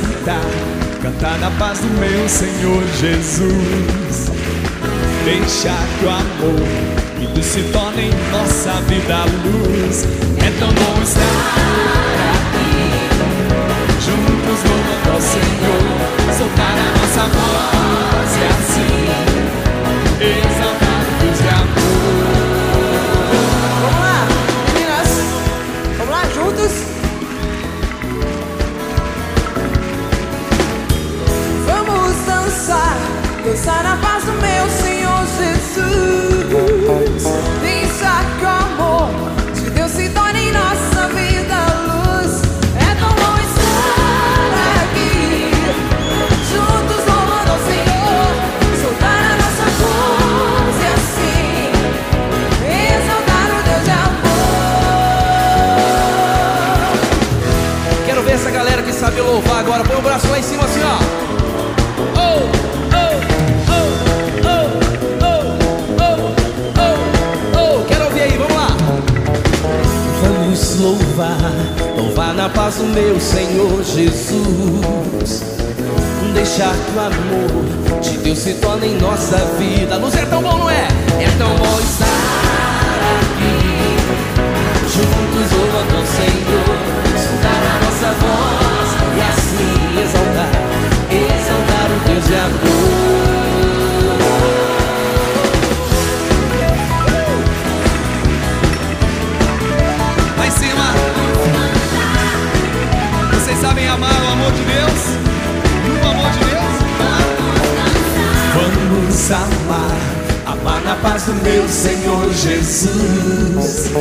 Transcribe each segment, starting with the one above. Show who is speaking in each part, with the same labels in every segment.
Speaker 1: Cantar, cantar na paz do meu Senhor Jesus. Deixar que o amor e luz se torne em nossa vida luz. É tão bom estar aqui, juntos louvando ao Senhor. Soltar a nossa voz e assim
Speaker 2: agora. Põe o braço lá em cima assim, ó. Vamos louvar, louvar na paz do meu Senhor Jesus. Deixar que o amor de Deus se torne em nossa vida. Luz é tão bom, não é? É tão bom estar aqui, juntos louvando ao Senhor. Soltar a de amor.
Speaker 3: Lá em cima. Vocês sabem amar o amor de Deus? No amor de Deus?
Speaker 1: Vamos amar, amar na paz do meu Senhor Jesus.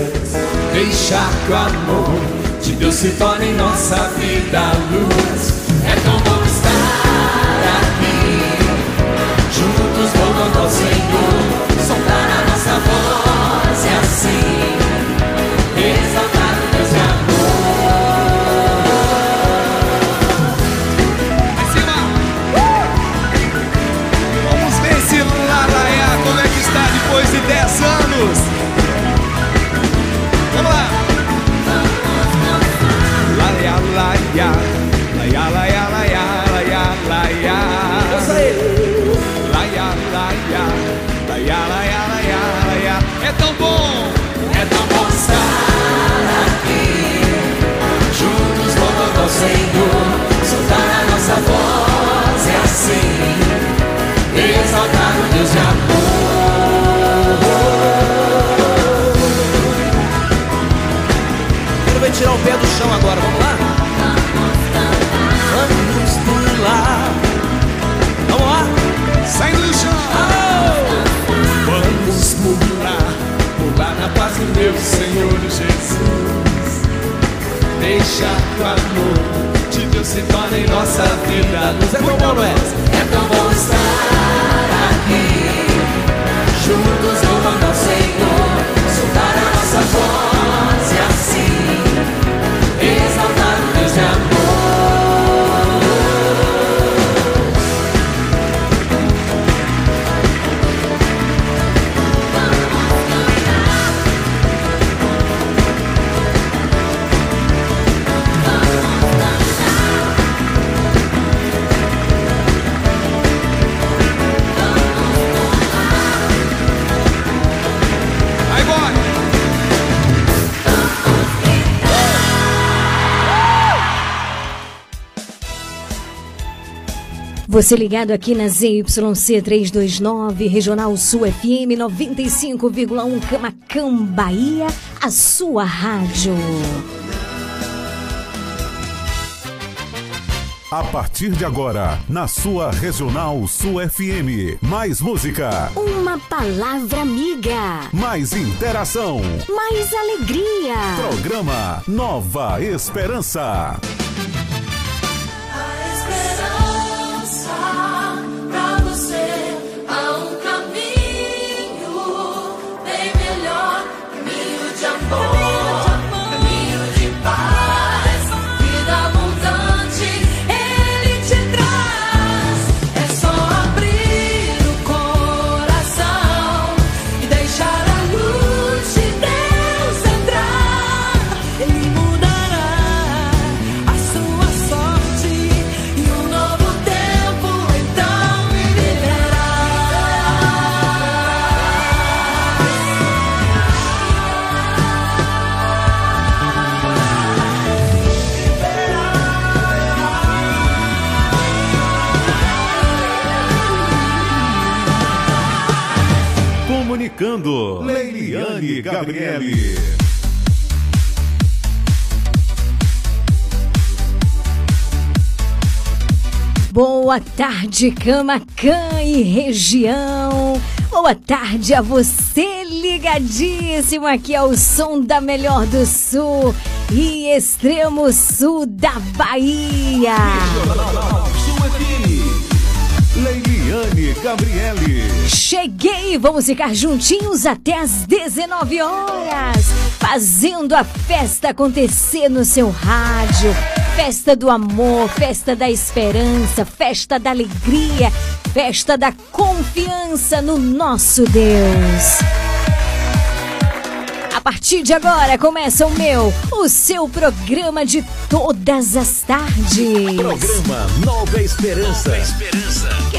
Speaker 1: Deixar que o amor de Deus se torne nossa vida luz. Soltar a nossa voz e assim Senhor, soltar a nossa voz e assim exaltar o Deus de amor.
Speaker 2: Quero ver tirar o pé do chão agora? Vamos
Speaker 1: vida. Nos é bom, não é?
Speaker 4: Você ligado aqui na ZYC 329, Regional Sul FM 95,1 Camacão, Bahia, a sua rádio.
Speaker 5: A partir de agora, na sua Regional Sul FM. Mais música.
Speaker 4: Uma palavra amiga.
Speaker 5: Mais interação.
Speaker 4: Mais alegria.
Speaker 5: Programa Nova Esperança. Comunicando. Leiliane Gabriele.
Speaker 4: Boa tarde, Camacan e região. Boa tarde a você ligadíssimo aqui ao som da Melhor do Sul e extremo sul da Bahia.
Speaker 5: Gabriele.
Speaker 4: Cheguei, vamos ficar juntinhos até as 19 horas, fazendo a festa acontecer no seu rádio. Festa do amor, festa da esperança, festa da alegria, festa da confiança no nosso Deus. A partir de agora começa o meu, o seu programa de todas as tardes.
Speaker 6: Programa Nova Esperança. Nova
Speaker 4: Esperança.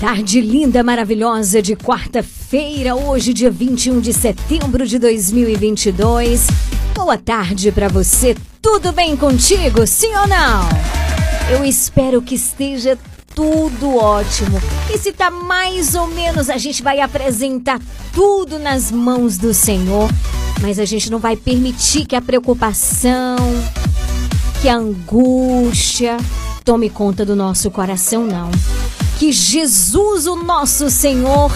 Speaker 4: Tarde linda, maravilhosa de quarta-feira, hoje, dia 21 de setembro de 2022. Boa tarde para você. Tudo bem contigo, sim ou não? Eu espero que esteja tudo ótimo. E se tá mais ou menos, a gente vai apresentar tudo nas mãos do Senhor, mas a gente não vai permitir que a preocupação, que a angústia tome conta do nosso coração, não que Jesus, o nosso Senhor,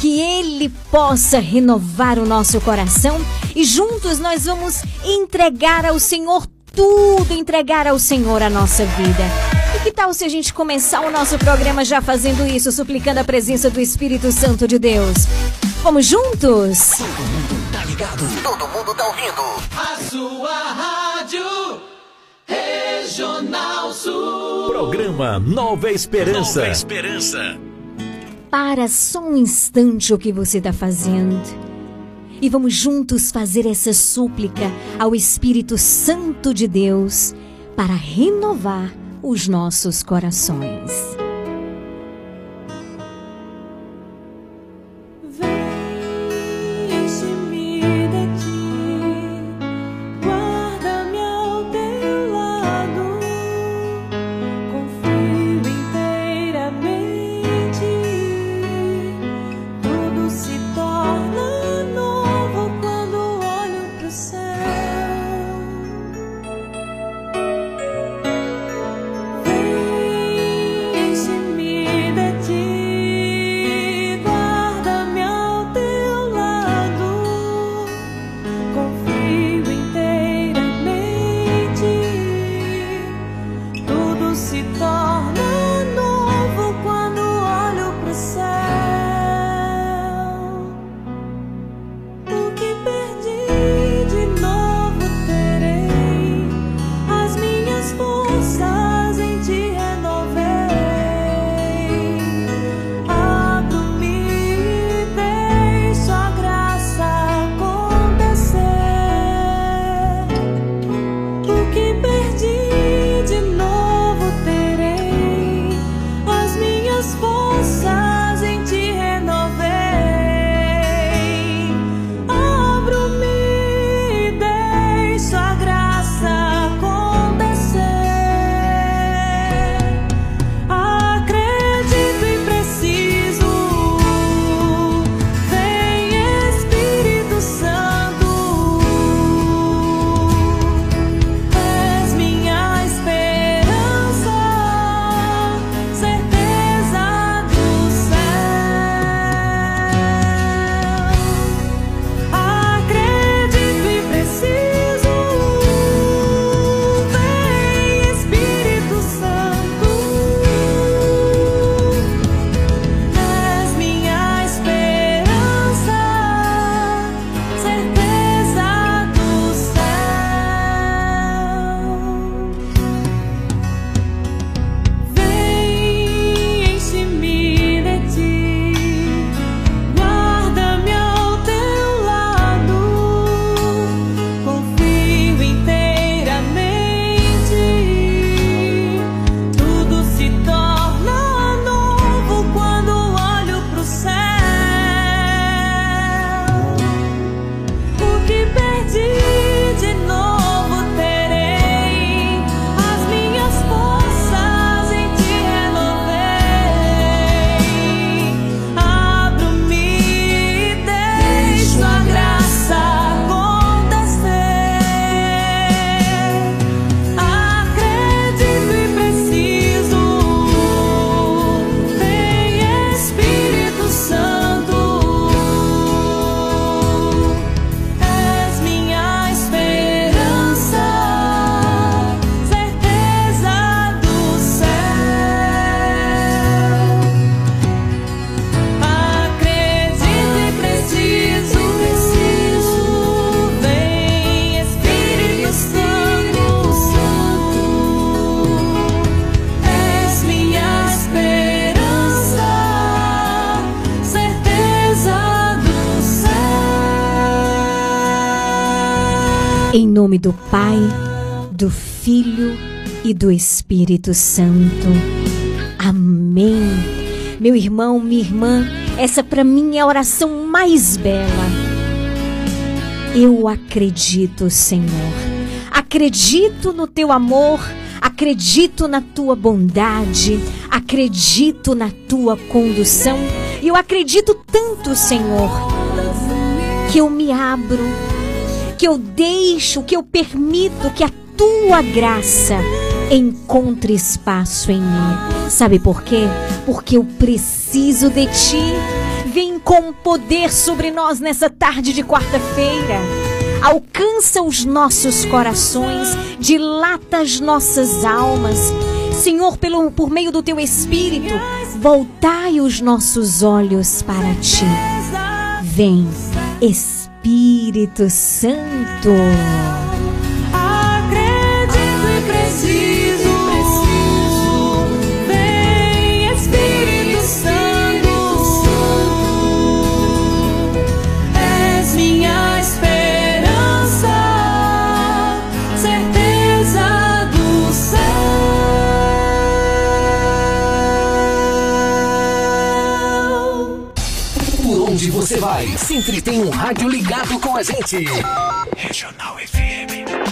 Speaker 4: que Ele possa renovar o nosso coração e juntos nós vamos entregar ao Senhor tudo, entregar ao Senhor a nossa vida. E que tal se a gente começar o nosso programa já fazendo isso, suplicando a presença do Espírito Santo de Deus? Vamos juntos?
Speaker 7: Todo mundo tá ligado, todo mundo tá ouvindo.
Speaker 8: A sua Regional Sul.
Speaker 6: Programa Nova Esperança.
Speaker 7: Nova Esperança.
Speaker 4: Para só um instante o que você está fazendo. E vamos juntos fazer essa súplica ao Espírito Santo de Deus para renovar os nossos corações. E do Espírito Santo. Amém. Meu irmão, minha irmã, essa para mim é a oração mais bela. Eu acredito, Senhor. Acredito no teu amor, acredito na tua bondade, acredito na tua condução. E eu acredito tanto, Senhor, que eu me abro, que eu deixo, que eu permito que a tua graça encontre espaço em mim. Sabe por quê? Porque eu preciso de ti. Vem com poder sobre nós nessa tarde de quarta-feira. Alcança os nossos corações, dilata as nossas almas. Senhor, pelo, por meio do teu Espírito, voltai os nossos olhos para ti. Vem, Espírito Santo.
Speaker 7: Você vai, sempre tem um rádio ligado com a gente. Regional.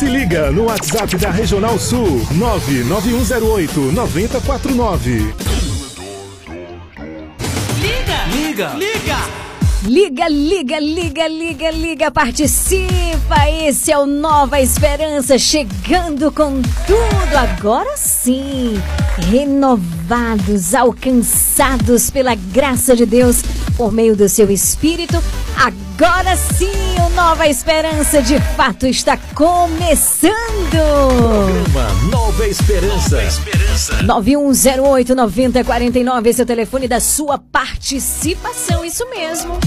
Speaker 9: Se liga no WhatsApp da Regional Sul 99108 9049.
Speaker 10: Liga! Liga! Liga!
Speaker 4: Liga, liga, liga, liga, liga, participa! Esse é o Nova Esperança chegando com tudo. Agora sim, renovados, alcançados pela graça de Deus por meio do seu Espírito. Agora sim, Nova Esperança de fato está começando.
Speaker 6: Programa Nova Esperança. Nova Esperança.
Speaker 4: 9108 9049, esse é o telefone da sua participação, isso mesmo.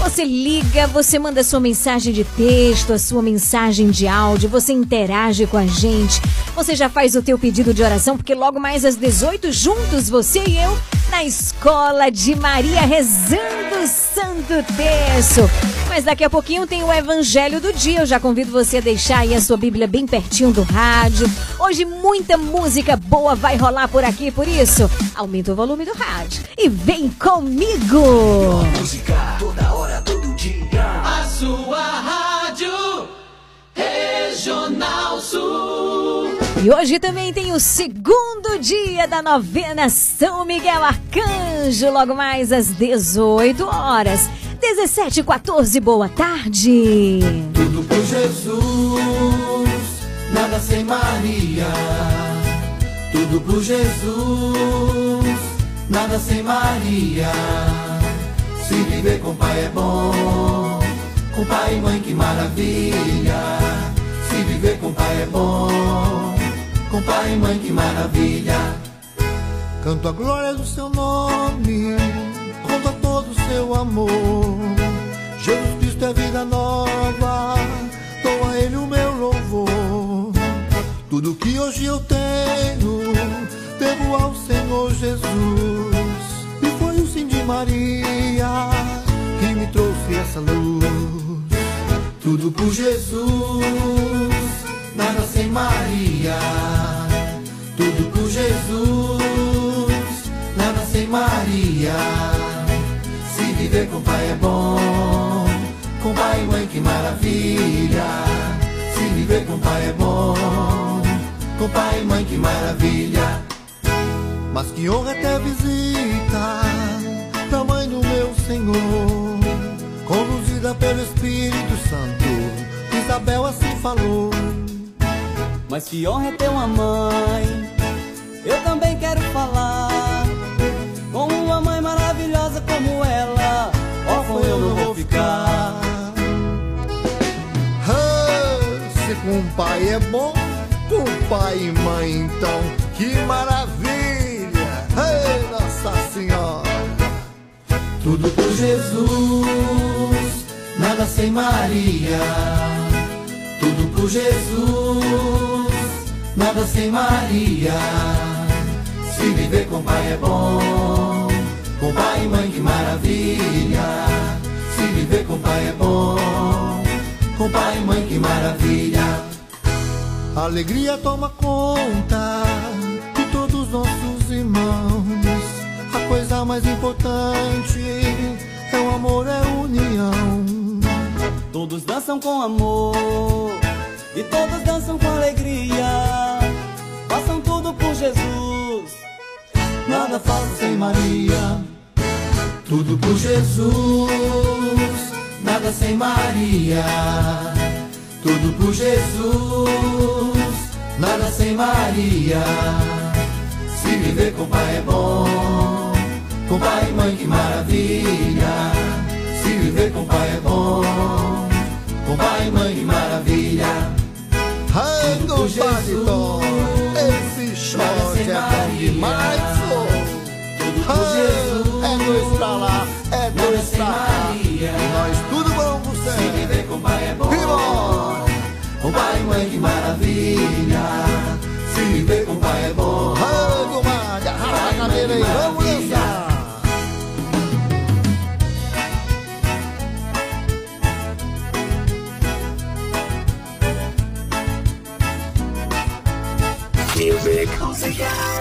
Speaker 4: Você liga, você manda sua mensagem de texto, a sua mensagem de áudio, você interage com a gente. Você já faz o teu pedido de oração, porque logo mais às 18, juntos, você e eu, na Escola de Maria, rezando o Santo Terço. Mas daqui a pouquinho tem o Evangelho do Dia. Eu já convido você a deixar aí a sua Bíblia bem pertinho do rádio. Hoje muita música boa vai rolar por aqui, por isso, aumenta o volume do rádio e vem comigo!
Speaker 7: Música toda hora, todo dia.
Speaker 11: A sua rádio Regional Sul.
Speaker 4: E hoje também tem o segundo dia da novena São Miguel Arcanjo, logo mais às 18 horas. 17 14, boa tarde.
Speaker 11: Tudo por Jesus, nada sem Maria. Tudo por Jesus, nada sem Maria. Se viver com pai é bom, com pai e mãe que maravilha. Se viver com pai é bom, com pai e mãe que maravilha. Canto a glória do seu nome, seu amor. Jesus Cristo é vida nova, dou a ele o meu louvor. Tudo que hoje eu tenho, devo ao Senhor Jesus. E foi o sim de Maria que me trouxe essa luz. Tudo por Jesus, nada sem Maria. Tudo por Jesus, nada sem Maria. Viver com pai é bom, com pai e mãe que maravilha. Se viver com pai é bom, com pai e mãe que maravilha. Mas que honra até visita da mãe do meu Senhor, conduzida pelo Espírito Santo. Isabel assim falou.
Speaker 10: Mas que honra é ter uma mãe. Eu também quero falar. Maravilhosa como ela, órfão eu não vou ficar.
Speaker 12: pai é bom, com pai e mãe então, que maravilha! Nossa Senhora!
Speaker 11: Tudo por Jesus, nada sem Maria. Tudo por Jesus, nada sem Maria. Se viver com pai é bom, com pai e mãe que maravilha. Viver com pai é bom, com pai e mãe que maravilha.
Speaker 12: Alegria toma conta de todos nossos irmãos. A coisa mais importante é o amor, é a união.
Speaker 10: Todos dançam com amor e todos dançam com alegria. Façam tudo por Jesus.
Speaker 11: Nada falta sem Maria. Tudo por Jesus, nada sem Maria. Tudo por Jesus, nada sem Maria. Se viver com pai é bom, com pai e mãe que maravilha. Se viver com pai é bom, com pai e mãe que maravilha.
Speaker 12: Ai, do Tom, esse short é bom demais, oh. Ah, é dois pra lá, é dois pra cá. Nós tudo você.
Speaker 11: Se viver com pai é bom, com pai e mãe que maravilha. Se viver com pai é bom,
Speaker 12: do Maga, rala a cadeira aí, vamos dançar.
Speaker 7: Music.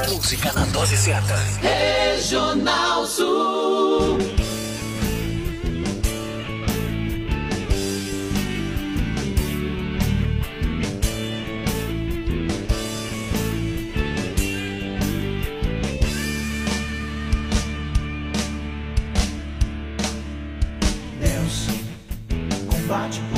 Speaker 7: Música na dose certa.
Speaker 13: Regional Sul.
Speaker 11: Combate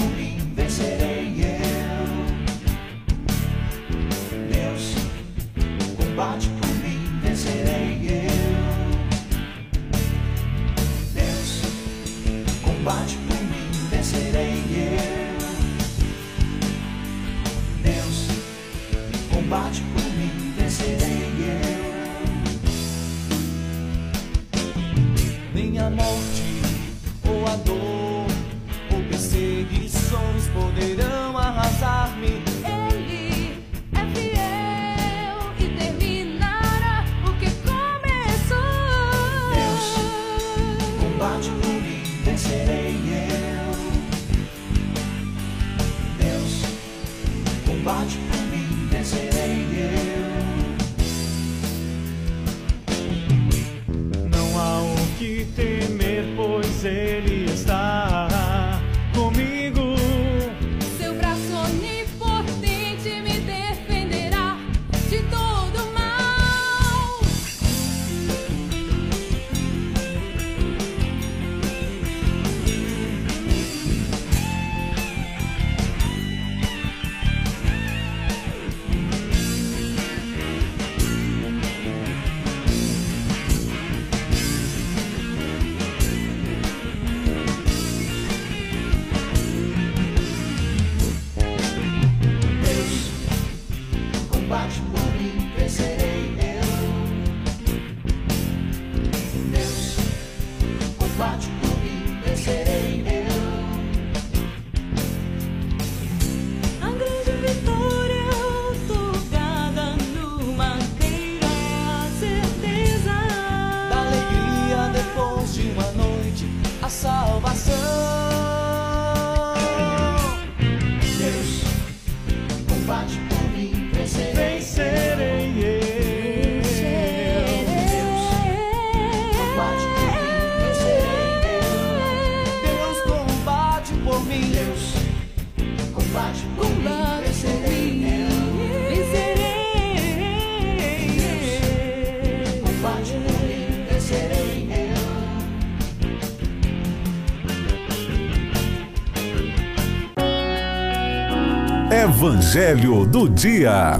Speaker 14: Evangelho do Dia.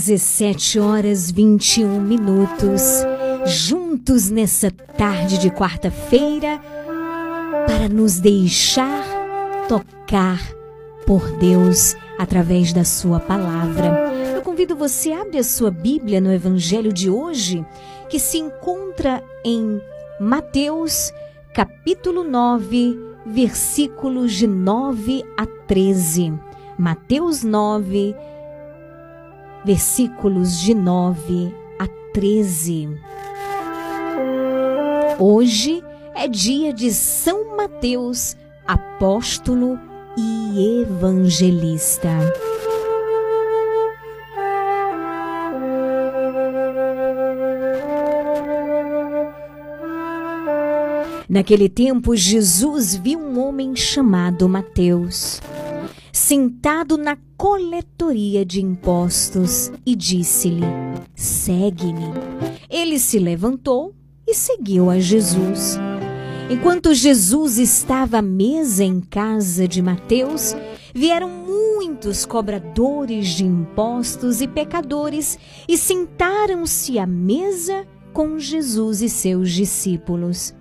Speaker 4: 17 horas 21 minutos, juntos nessa tarde de quarta-feira, para nos deixar tocar por Deus através da Sua palavra. Eu convido você a abrir a sua Bíblia no Evangelho de hoje, que se encontra em Mateus, capítulo 9, versículos de 9 a 13. Mateus 9, versículos de 9 a 13. Hoje é dia de São Mateus, apóstolo e evangelista. Naquele tempo, Jesus viu um homem chamado Mateus sentado na coletoria de impostos e disse-lhe: Segue-me. Ele se levantou e seguiu a Jesus. Enquanto Jesus estava à mesa em casa de Mateus, vieram muitos cobradores de impostos e pecadores e sentaram-se à mesa com Jesus e seus discípulos.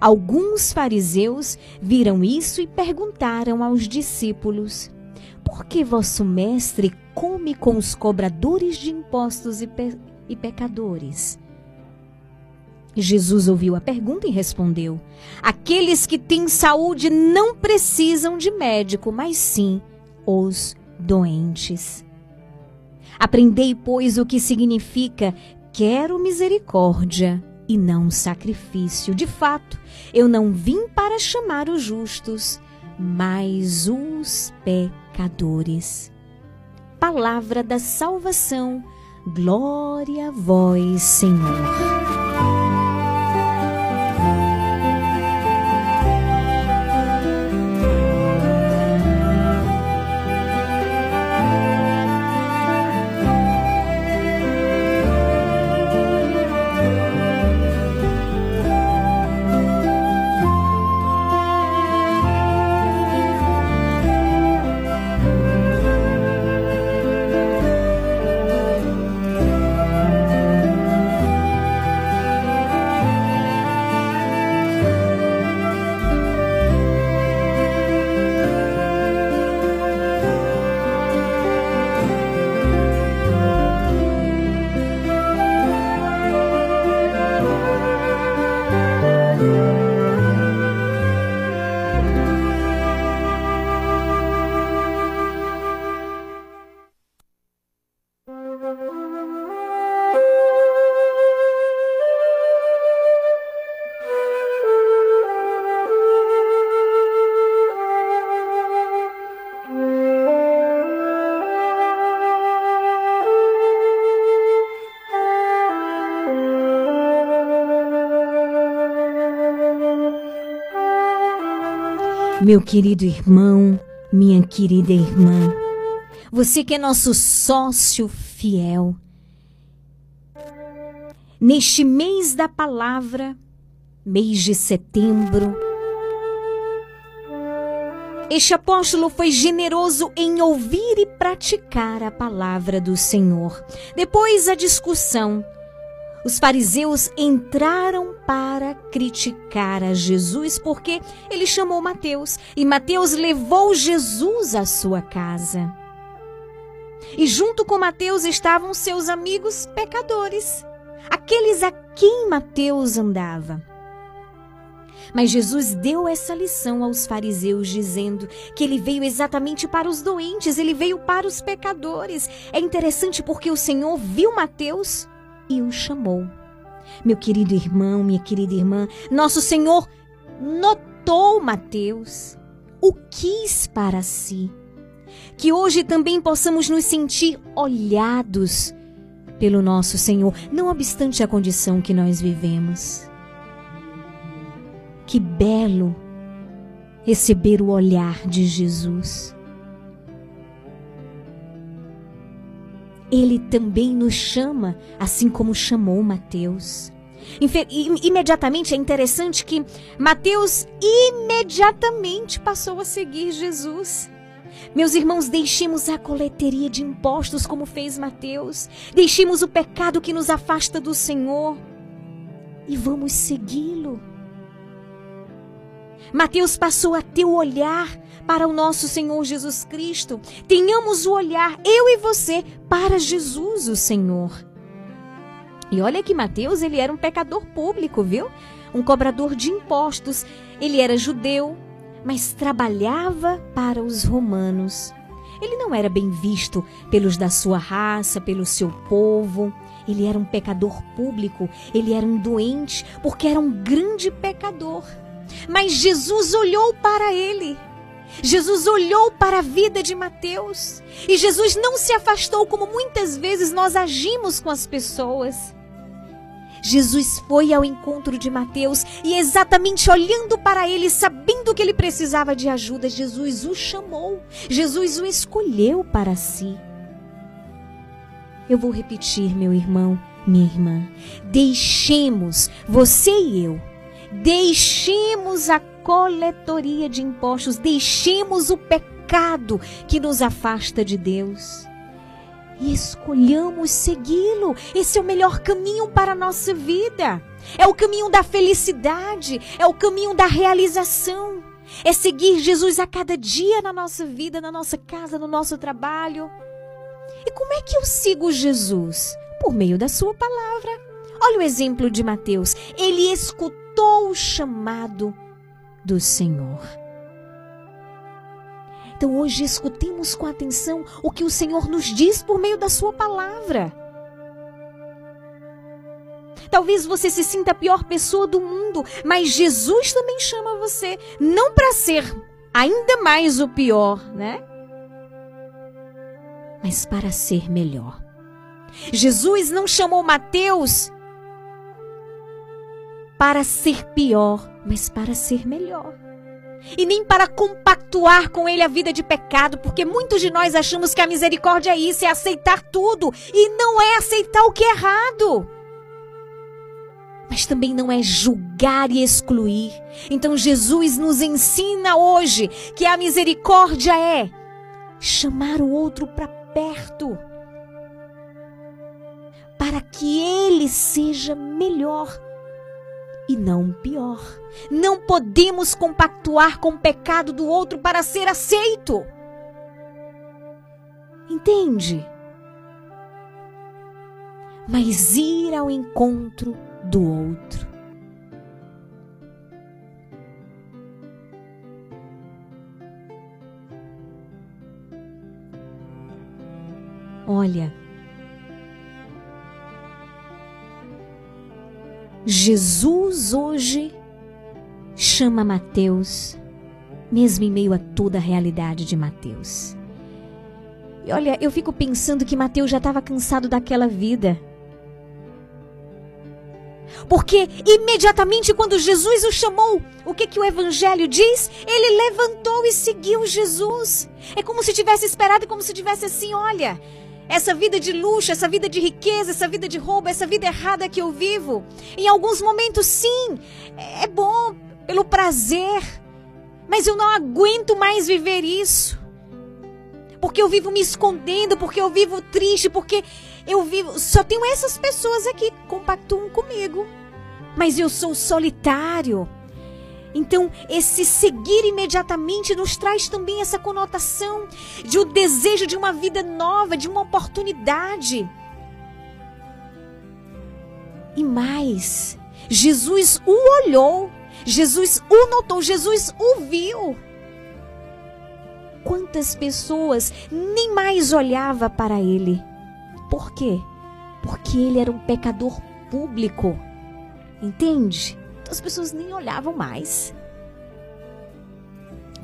Speaker 4: Alguns fariseus viram isso e perguntaram aos discípulos: Por que vosso mestre come com os cobradores de impostos e, pe e pecadores? Jesus ouviu a pergunta e respondeu: Aqueles que têm saúde não precisam de médico, mas sim os doentes. Aprendei, pois, o que significa quero misericórdia e não sacrifício. De fato, eu não vim para chamar os justos, mas os pecadores. Palavra da salvação, glória a vós, Senhor. Meu querido irmão, minha querida irmã, você que é nosso sócio fiel, neste mês da palavra, mês de setembro, este apóstolo foi generoso em ouvir e praticar a palavra do Senhor. Depois a discussão os fariseus entraram para criticar a Jesus porque ele chamou Mateus e Mateus levou Jesus à sua casa. E junto com Mateus estavam seus amigos pecadores, aqueles a quem Mateus andava. Mas Jesus deu essa lição aos fariseus, dizendo que ele veio exatamente para os doentes, ele veio para os pecadores. É interessante porque o Senhor viu Mateus e o chamou. Meu querido irmão, minha querida irmã, nosso Senhor notou Mateus, o quis para si. Que hoje também possamos nos sentir olhados pelo nosso Senhor, não obstante a condição que nós vivemos. Que belo receber o olhar de Jesus. Ele também nos chama, assim como chamou Mateus. Imediatamente é interessante que Mateus imediatamente passou a seguir Jesus. Meus irmãos, deixemos a coleteria de impostos como fez Mateus. Deixemos o pecado que nos afasta do Senhor e vamos segui-lo. Mateus passou a ter o olhar para o nosso Senhor Jesus Cristo. Tenhamos o olhar, eu e você, para Jesus, o Senhor. E olha que Mateus, ele era um pecador público, viu? Um cobrador de impostos. Ele era judeu, mas trabalhava para os romanos. Ele não era bem visto pelos da sua raça, pelo seu povo. Ele era um pecador público, ele era um doente, porque era um grande pecador. Mas Jesus olhou para ele. Jesus olhou para a vida de Mateus. E Jesus não se afastou como muitas vezes nós agimos com as pessoas. Jesus foi ao encontro de Mateus e, exatamente olhando para ele, sabendo que ele precisava de ajuda, Jesus o chamou, Jesus o escolheu para si. Eu vou repetir, meu irmão, minha irmã. Deixemos, você e eu, deixemos a coletoria de impostos, deixemos o pecado que nos afasta de Deus e escolhamos segui-lo. Esse é o melhor caminho para a nossa vida. É o caminho da felicidade, é o caminho da realização. É seguir Jesus a cada dia na nossa vida, na nossa casa, no nosso trabalho. E como é que eu sigo Jesus? Por meio da sua palavra. Olha o exemplo de Mateus. Ele escutou o chamado do Senhor. Então hoje escutemos com atenção o que o Senhor nos diz por meio da Sua palavra. Talvez você se sinta a pior pessoa do mundo, mas Jesus também chama você não para ser ainda mais o pior, né? Mas para ser melhor. Jesus não chamou Mateus para ser pior, mas para ser melhor e nem para compactuar com ele a vida de pecado, porque muitos de nós achamos que a misericórdia é isso, é aceitar tudo, e não é aceitar o que é errado. Mas também não é julgar e excluir. Então Jesus nos ensina hoje que a misericórdia é chamar o outro para perto, para que ele seja melhor e não pior. Não podemos compactuar com o pecado do outro para ser aceito. Entende? Mas ir ao encontro do outro. Olha, Jesus hoje chama Mateus, mesmo em meio a toda a realidade de Mateus. E olha, eu fico pensando que Mateus já estava cansado daquela vida. Porque imediatamente quando Jesus o chamou, o que que o evangelho diz? Ele levantou e seguiu Jesus. É como se tivesse esperado, como se tivesse assim, olha, essa vida de luxo, essa vida de riqueza, essa vida de roubo, essa vida errada que eu vivo. Em alguns momentos, sim, é bom pelo prazer, mas eu não aguento mais viver isso. Porque eu vivo me escondendo, porque eu vivo triste, porque eu vivo. Só tenho essas pessoas aqui que compactuam comigo. Mas eu sou solitário. Então, esse seguir imediatamente nos traz também essa conotação de o um desejo de uma vida nova, de uma oportunidade. E mais, Jesus o olhou, Jesus o notou, Jesus o viu. Quantas pessoas nem mais olhava para ele? Por quê? Porque ele era um pecador público. Entende? As pessoas nem olhavam mais.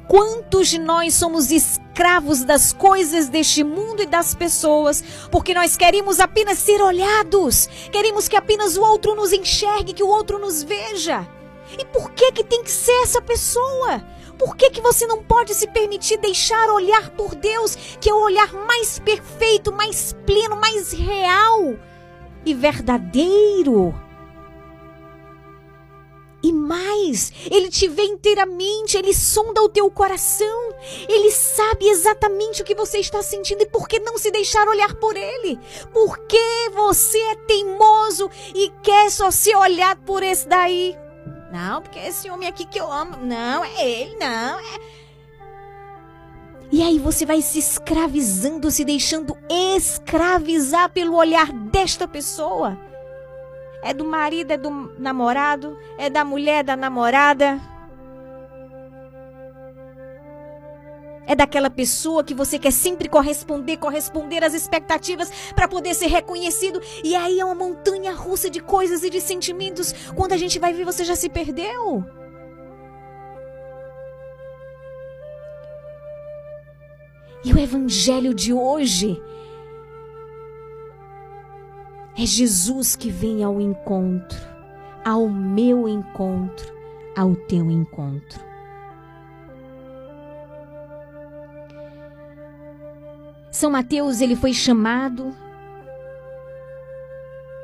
Speaker 4: Quantos de nós somos escravos das coisas deste mundo e das pessoas, porque nós queremos apenas ser olhados, queremos que apenas o outro nos enxergue, que o outro nos veja. E por que que tem que ser essa pessoa? Por que que você não pode se permitir deixar olhar por Deus, que é o olhar mais perfeito, mais pleno, mais real e verdadeiro? E mais, ele te vê inteiramente, ele sonda o teu coração, ele sabe exatamente o que você está sentindo e por que não se deixar olhar por ele? Por que você é teimoso e quer só ser olhado por esse daí? Não, porque é esse homem aqui que eu amo, não, é ele, não, é. E aí você vai se escravizando, se deixando escravizar pelo olhar desta pessoa. É do marido, é do namorado, é da mulher, da namorada. É daquela pessoa que você quer sempre corresponder, corresponder às expectativas para poder ser reconhecido. E aí é uma montanha russa de coisas e de sentimentos. Quando a gente vai ver, você já se perdeu. E o evangelho de hoje é Jesus que vem ao encontro, ao meu encontro, ao teu encontro. São Mateus, ele foi chamado,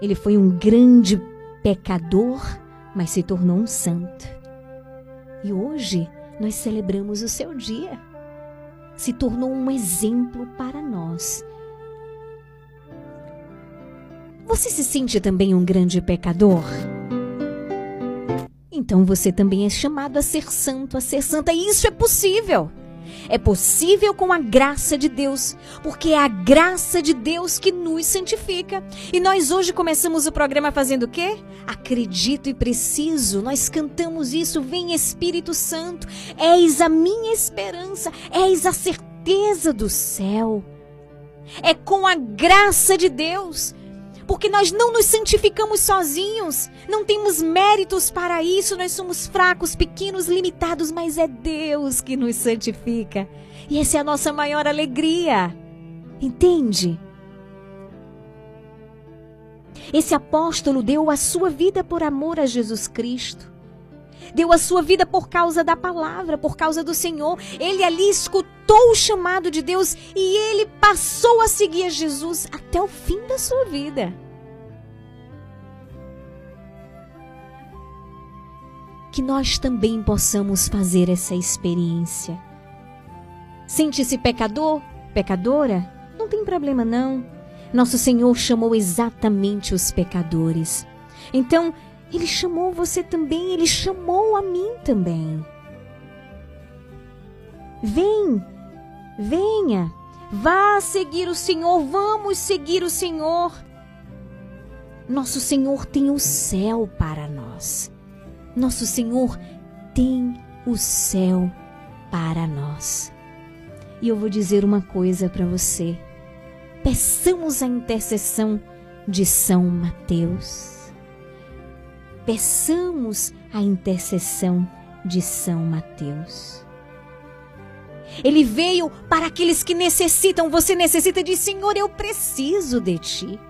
Speaker 4: ele foi um grande pecador, mas se tornou um santo. E hoje nós celebramos o seu dia. Se tornou um exemplo para nós você se sente também um grande pecador? Então você também é chamado a ser santo, a ser santa, e isso é possível. É possível com a graça de Deus, porque é a graça de Deus que nos santifica. E nós hoje começamos o programa fazendo o quê? Acredito e preciso. Nós cantamos isso, vem Espírito Santo, eis a minha esperança, eis a certeza do céu. É com a graça de Deus porque nós não nos santificamos sozinhos, não temos méritos para isso, nós somos fracos, pequenos, limitados, mas é Deus que nos santifica. E essa é a nossa maior alegria. Entende? Esse apóstolo deu a sua vida por amor a Jesus Cristo. Deu a sua vida por causa da palavra, por causa do Senhor. Ele ali escutou o chamado de Deus e ele passou a seguir a Jesus até o fim da sua vida. Que nós também possamos fazer essa experiência. Sente-se pecador, pecadora? Não tem problema não. Nosso Senhor chamou exatamente os pecadores. Então, ele chamou você também, ele chamou a mim também. Vem, venha, vá seguir o Senhor, vamos seguir o Senhor. Nosso Senhor tem o céu para nós. Nosso Senhor tem o céu para nós. E eu vou dizer uma coisa para você. Peçamos a intercessão de São Mateus peçamos a intercessão de São Mateus. Ele veio para aqueles que necessitam. Você necessita de Senhor, eu preciso de ti.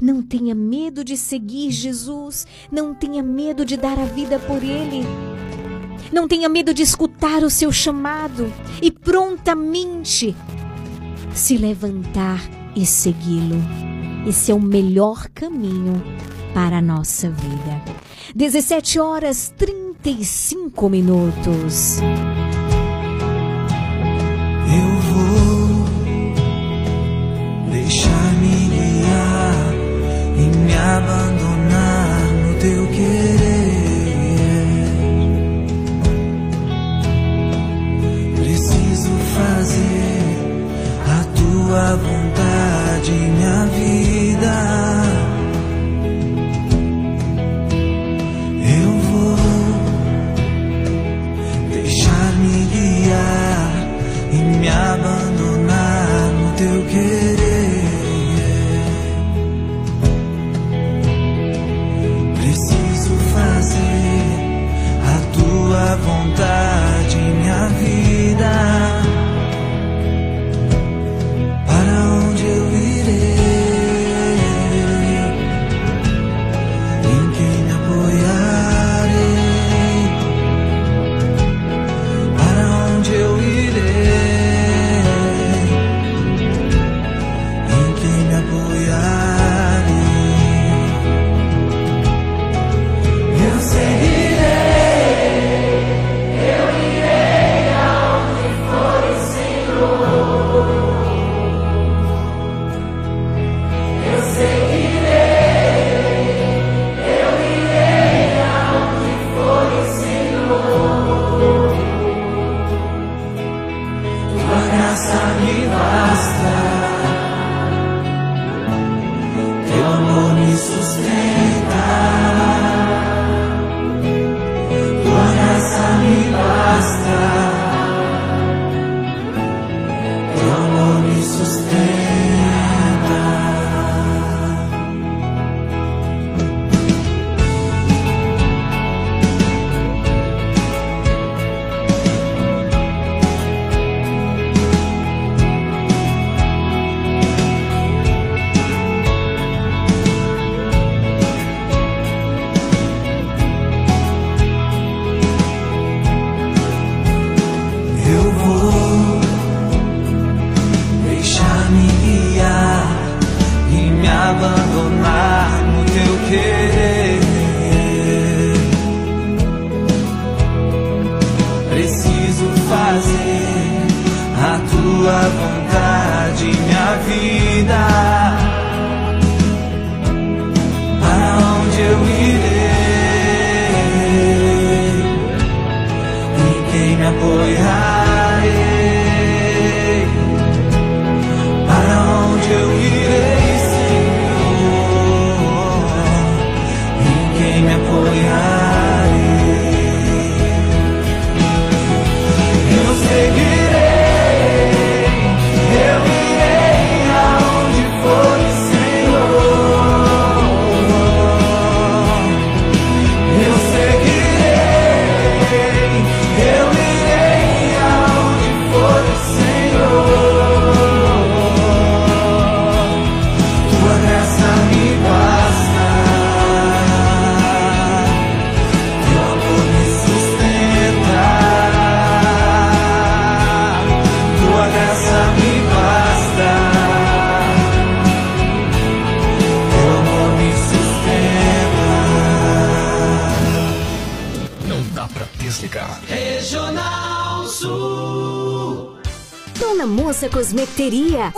Speaker 4: Não tenha medo de seguir Jesus. Não tenha medo de dar a vida por Ele. Não tenha medo de escutar o seu chamado e prontamente se levantar e segui-lo. Esse é o melhor caminho para a nossa vida. 17 horas 35 minutos.
Speaker 15: Eu vou deixar-me guiar e me abandonar tua vontade, minha vida.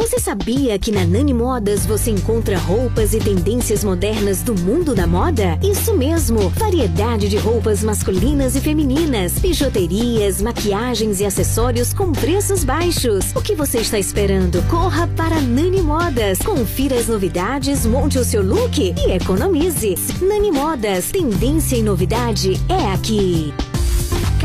Speaker 16: você sabia que na Nani Modas você encontra roupas e tendências modernas do mundo da moda? Isso mesmo, variedade de roupas masculinas e femininas, bijuterias, maquiagens e acessórios com preços baixos. O que você está esperando? Corra para Nani Modas, confira as novidades, monte o seu look e economize. Nani Modas, tendência e novidade é aqui.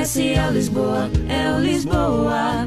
Speaker 17: Comercial Lisboa, é o Lisboa.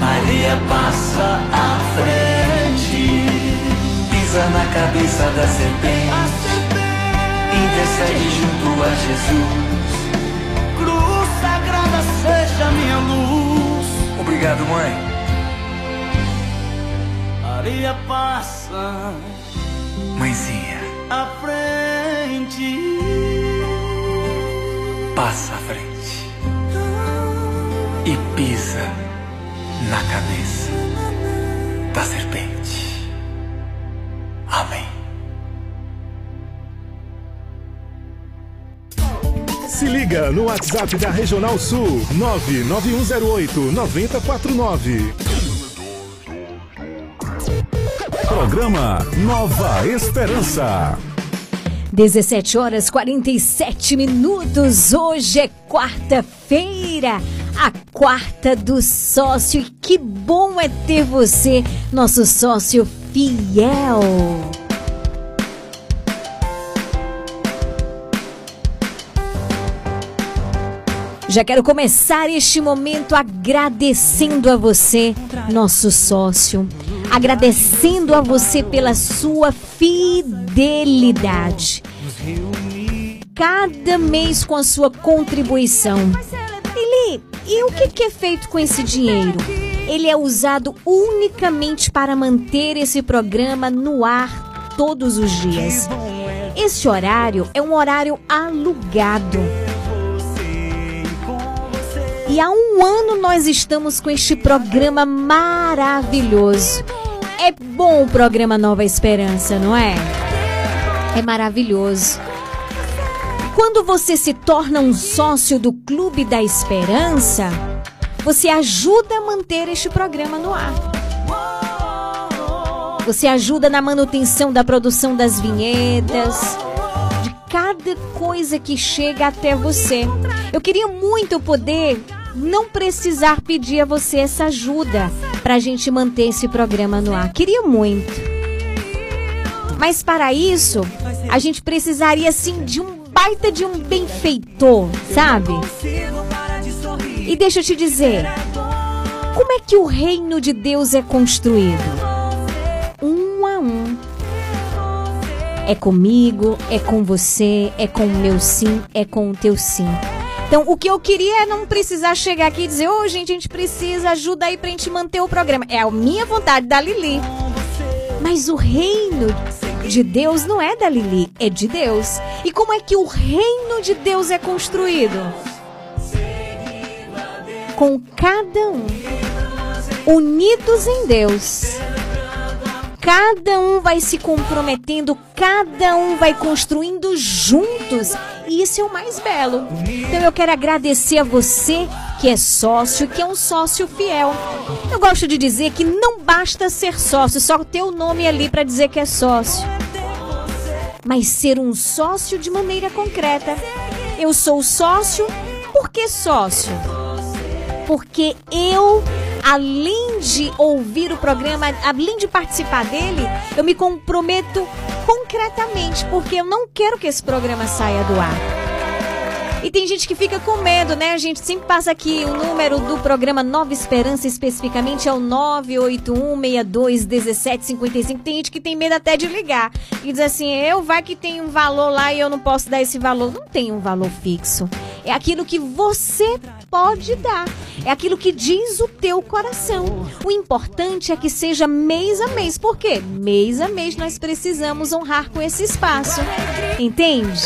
Speaker 15: Maria passa à frente, pisa na cabeça da serpente, intercede junto a Jesus.
Speaker 10: Cruz sagrada seja minha luz.
Speaker 15: Obrigado, mãe.
Speaker 10: Maria passa
Speaker 15: Mãezinha,
Speaker 10: à frente.
Speaker 15: passa à frente e pisa na cabeça da serpente. Amém.
Speaker 14: Se liga no WhatsApp da Regional Sul 99108 9049. Programa Nova Esperança.
Speaker 4: 17 horas 47 minutos. Hoje é quarta-feira, a quarta do sócio. E que bom é ter você, nosso sócio fiel. Já quero começar este momento agradecendo a você, nosso sócio, agradecendo a você pela sua fidelidade. Cada mês com a sua contribuição. Ele, E o que, que é feito com esse dinheiro? Ele é usado unicamente para manter esse programa no ar todos os dias. Esse horário é um horário alugado. E há um ano nós estamos com este programa maravilhoso. É bom o programa Nova Esperança, não é? É maravilhoso. Quando você se torna um sócio do Clube da Esperança, você ajuda a manter este programa no ar. Você ajuda na manutenção da produção das vinhetas, de cada coisa que chega até você. Eu queria muito poder não precisar pedir a você essa ajuda para a gente manter esse programa no ar. Queria muito. Mas para isso, a gente precisaria sim de um baita de um benfeitor, sabe? E deixa eu te dizer, como é que o reino de Deus é construído? Um a um. É comigo, é com você, é com o meu sim, é com o teu sim. Então, o que eu queria é não precisar chegar aqui e dizer, ô oh, gente, a gente precisa, ajuda aí pra gente manter o programa. É a minha vontade da Lili. Mas o reino de Deus não é da Lili, é de Deus. E como é que o reino de Deus é construído? Com cada um unidos em Deus. Cada um vai se comprometendo, cada um vai construindo juntos. E isso é o mais belo. Então eu quero agradecer a você que é sócio, que é um sócio fiel. Eu gosto de dizer que não basta ser sócio, só ter o nome ali para dizer que é sócio. Mas ser um sócio de maneira concreta. Eu sou sócio, por que sócio? Porque eu além de ouvir o programa, além de participar dele, eu me comprometo concretamente, porque eu não quero que esse programa saia do ar. E tem gente que fica com medo, né? A gente sempre passa aqui o número do programa Nova Esperança, especificamente é o 981621755. Tem gente que tem medo até de ligar. E diz assim: eu vai que tem um valor lá e eu não posso dar esse valor. Não tem um valor fixo. É aquilo que você pode dar. É aquilo que diz o teu coração. O importante é que seja mês a mês. Por quê? Mês a mês nós precisamos honrar com esse espaço. Entende?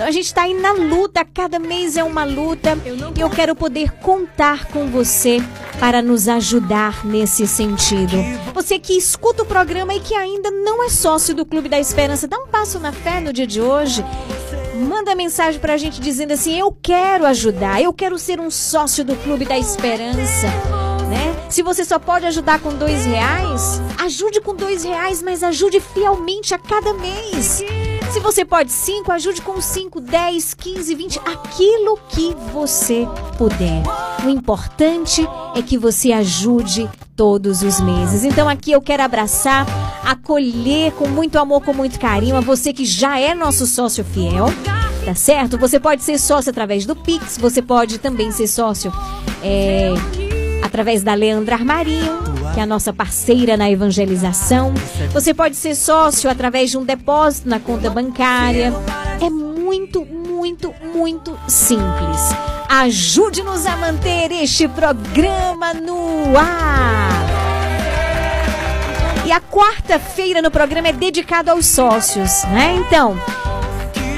Speaker 4: Então a gente está aí na luta, cada mês é uma luta e eu quero poder contar com você para nos ajudar nesse sentido. Você que escuta o programa e que ainda não é sócio do Clube da Esperança, dá um passo na fé no dia de hoje. Manda mensagem para a gente dizendo assim: Eu quero ajudar, eu quero ser um sócio do Clube da Esperança. Né? Se você só pode ajudar com dois reais, ajude com dois reais, mas ajude fielmente a cada mês. Se você pode 5, ajude com 5, 10, 15, 20, aquilo que você puder. O importante é que você ajude todos os meses. Então aqui eu quero abraçar, acolher com muito amor, com muito carinho a você que já é nosso sócio fiel. Tá certo? Você pode ser sócio através do Pix, você pode também ser sócio é, através da Leandra Armarinho que é a nossa parceira na evangelização. Você pode ser sócio através de um depósito na conta bancária. É muito, muito, muito simples. Ajude-nos a manter este programa no ar. E a quarta-feira no programa é dedicado aos sócios, né? Então,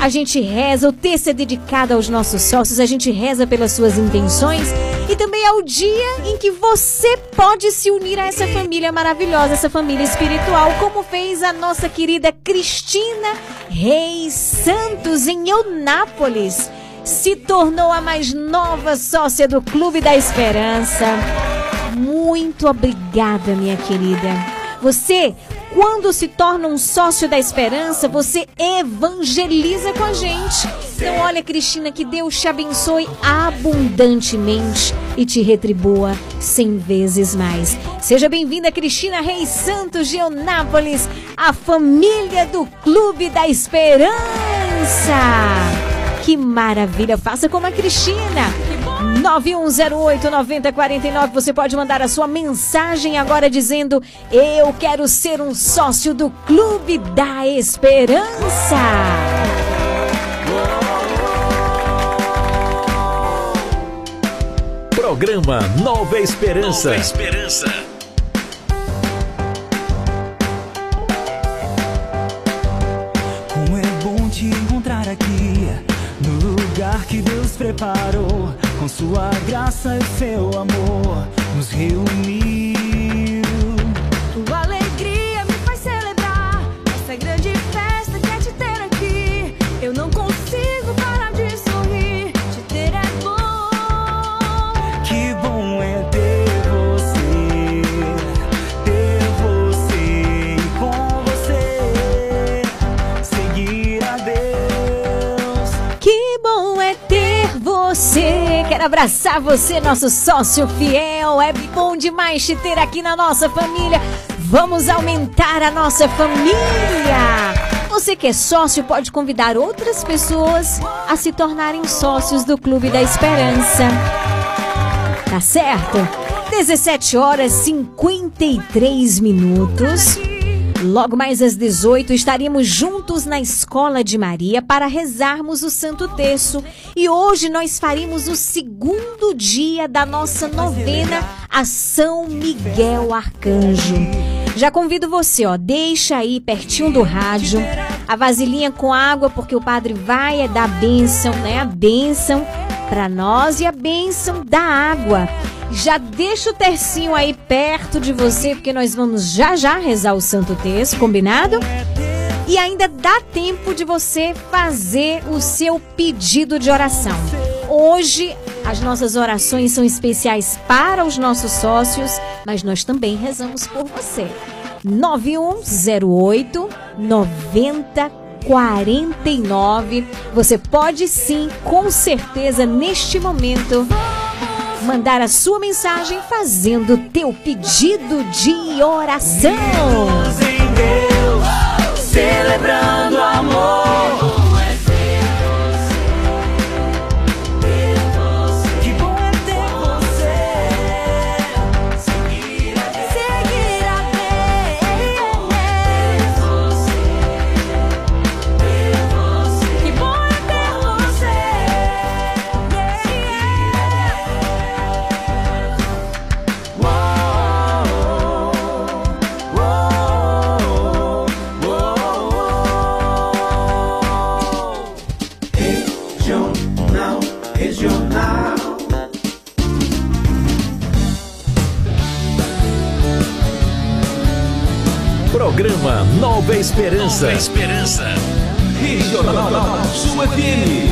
Speaker 4: a gente reza, o texto é dedicado aos nossos sócios, a gente reza pelas suas intenções e também é o dia em que você pode se unir a essa família maravilhosa, essa família espiritual, como fez a nossa querida Cristina Reis Santos em Eunápolis. Se tornou a mais nova sócia do Clube da Esperança. Muito obrigada, minha querida. Você quando se torna um sócio da esperança, você evangeliza com a gente. Então, olha, Cristina, que Deus te abençoe abundantemente e te retribua cem vezes mais. Seja bem-vinda, Cristina Reis Santos de Eunápolis, a família do Clube da Esperança. Que maravilha! Faça como a Cristina. 9108 9049. Você pode mandar a sua mensagem agora dizendo: Eu quero ser um sócio do Clube da Esperança.
Speaker 6: Programa Nova Esperança.
Speaker 7: Nova Esperança.
Speaker 5: Deus preparou, com sua graça e seu amor, nos reuniu.
Speaker 4: Quero abraçar você, nosso sócio fiel. É bom demais te ter aqui na nossa família. Vamos aumentar a nossa família. Você que é sócio pode convidar outras pessoas a se tornarem sócios do Clube da Esperança. Tá certo? 17 horas 53 minutos. Logo mais às 18 estaremos juntos na Escola de Maria para rezarmos o Santo Terço. E hoje nós faremos o segundo dia da nossa novena a São Miguel Arcanjo. Já convido você, ó, deixa aí pertinho do rádio a vasilhinha com água, porque o padre vai dar a bênção, né? A bênção para nós e a bênção da água. Já deixa o tercinho aí perto de você, porque nós vamos já já rezar o Santo Terço, combinado? E ainda dá tempo de você fazer o seu pedido de oração. Hoje as nossas orações são especiais para os nossos sócios, mas nós também rezamos por você. 9108 9049. Você pode sim, com certeza, neste momento, mandar a sua mensagem fazendo teu pedido de oração.
Speaker 5: Em Deus, celebrando amor.
Speaker 6: Nova Esperança.
Speaker 7: Nova Esperança.
Speaker 2: Regional Sul FM.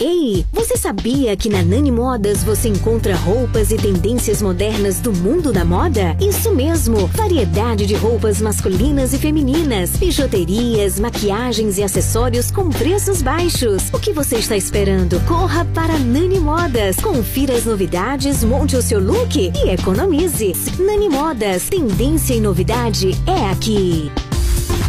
Speaker 16: Ei, você sabia que na Nani Modas você encontra roupas e tendências modernas do mundo da moda? Isso mesmo, variedade de roupas masculinas e femininas, bijuterias, maquiagens e acessórios com preços baixos. O que você está esperando? Corra para Nani Modas, confira as novidades, monte o seu look e economize. Nani Modas, tendência e novidade é aqui.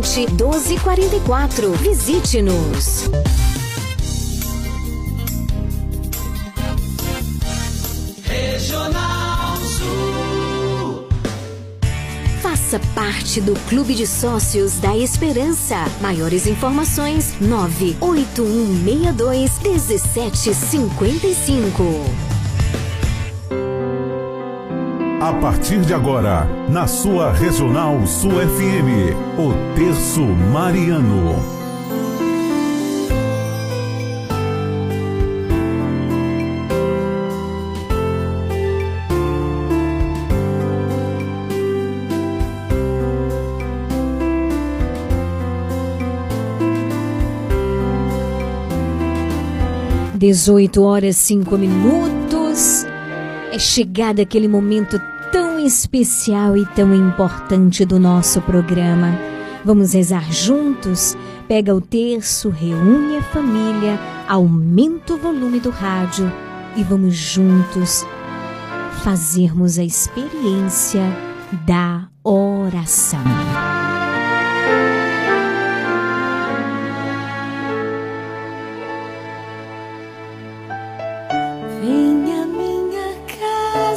Speaker 16: 1244. Visite-nos.
Speaker 13: Regional Sul.
Speaker 16: Faça parte do Clube de Sócios da Esperança. Maiores informações: 98162 1755.
Speaker 14: A partir de agora, na sua Regional Sul FM, o Terço Mariano.
Speaker 4: Dezoito horas cinco minutos. É chegado aquele momento tão especial e tão importante do nosso programa. Vamos rezar juntos? Pega o terço, reúne a família, aumenta o volume do rádio e vamos juntos fazermos a experiência da oração.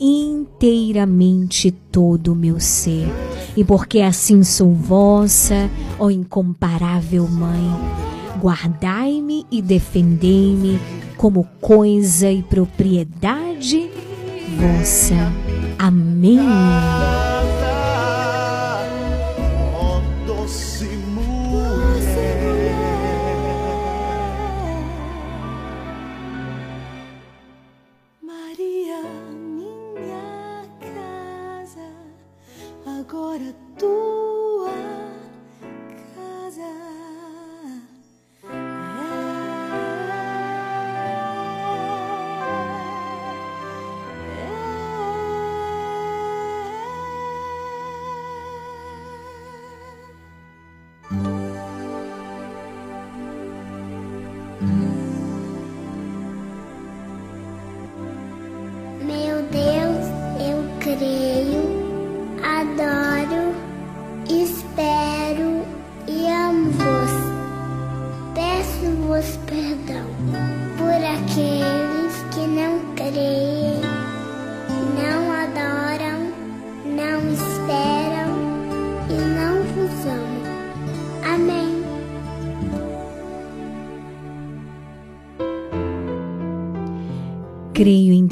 Speaker 4: inteiramente todo o meu ser. E porque assim sou vossa, ó incomparável Mãe, guardai-me e defendei-me como coisa e propriedade vossa. Amém.
Speaker 17: Agora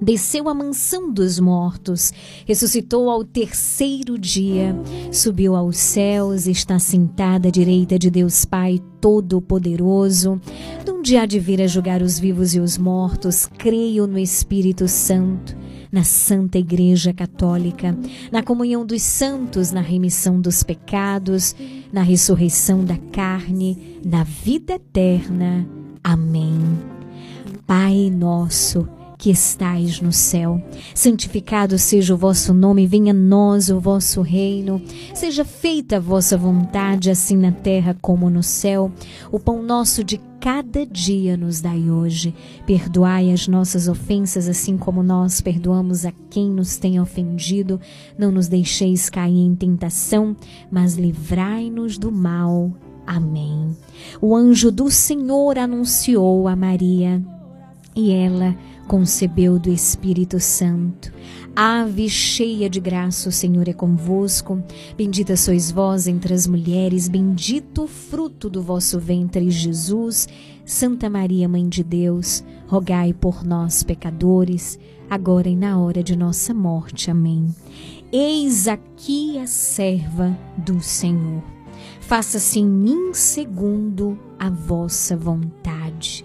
Speaker 4: desceu à mansão dos mortos, ressuscitou ao terceiro dia, subiu aos céus, está sentada à direita de Deus Pai Todo-Poderoso, donde há de vir a julgar os vivos e os mortos, creio no Espírito Santo. Na Santa Igreja Católica, na comunhão dos santos, na remissão dos pecados, na ressurreição da carne, na vida eterna. Amém. Pai nosso, que estais no céu. Santificado seja o vosso nome, venha a nós o vosso reino. Seja feita a vossa vontade, assim na terra como no céu. O pão nosso de cada dia nos dai hoje. Perdoai as nossas ofensas, assim como nós perdoamos a quem nos tem ofendido. Não nos deixeis cair em tentação, mas livrai-nos do mal. Amém. O anjo do Senhor anunciou a Maria e ela concebeu do Espírito Santo. Ave cheia de graça, o Senhor é convosco. Bendita sois vós entre as mulheres, bendito o fruto do vosso ventre, Jesus. Santa Maria, Mãe de Deus, rogai por nós, pecadores, agora e na hora de nossa morte. Amém. Eis aqui a serva do Senhor. Faça-se em mim segundo a vossa vontade.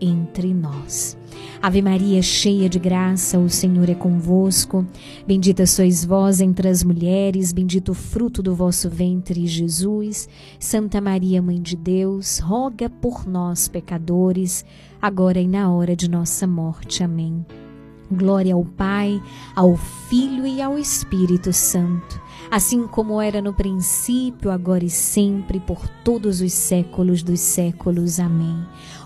Speaker 4: entre nós. Ave Maria, cheia de graça, o Senhor é convosco. Bendita sois vós entre as mulheres, bendito o fruto do vosso ventre, Jesus. Santa Maria, Mãe de Deus, roga por nós, pecadores, agora e na hora de nossa morte. Amém. Glória ao Pai, ao Filho e ao Espírito Santo assim como era no princípio, agora e sempre, por todos os séculos dos séculos. Amém.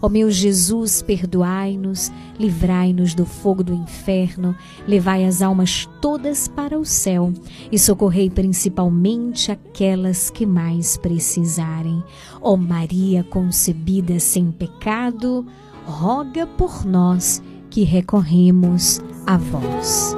Speaker 4: Ó meu Jesus, perdoai-nos, livrai-nos do fogo do inferno, levai as almas todas para o céu e socorrei principalmente aquelas que mais precisarem. Ó Maria concebida sem pecado, roga por nós que recorremos a vós.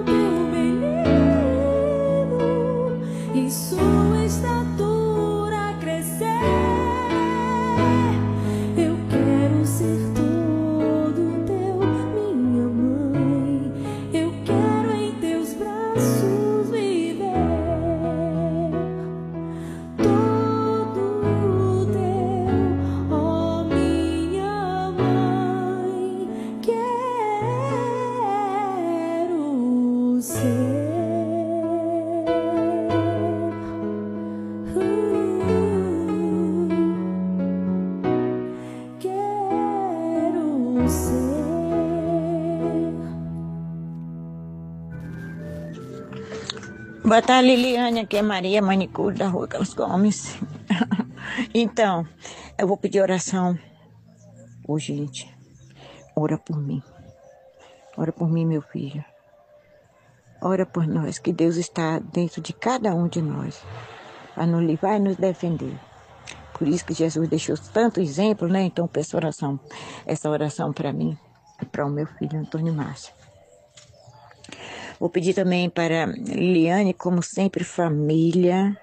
Speaker 18: Boa tarde, Liliane. Aqui é Maria Manicure, da Rua Carlos Gomes. então, eu vou pedir oração. Ô, gente, ora por mim. Ora por mim, meu filho. Ora por nós, que Deus está dentro de cada um de nós, para nos livrar e nos defender. Por isso que Jesus deixou tanto exemplo, né? Então, peço oração, essa oração para mim para o meu filho Antônio Márcio. Vou pedir também para Liliane, como sempre, família,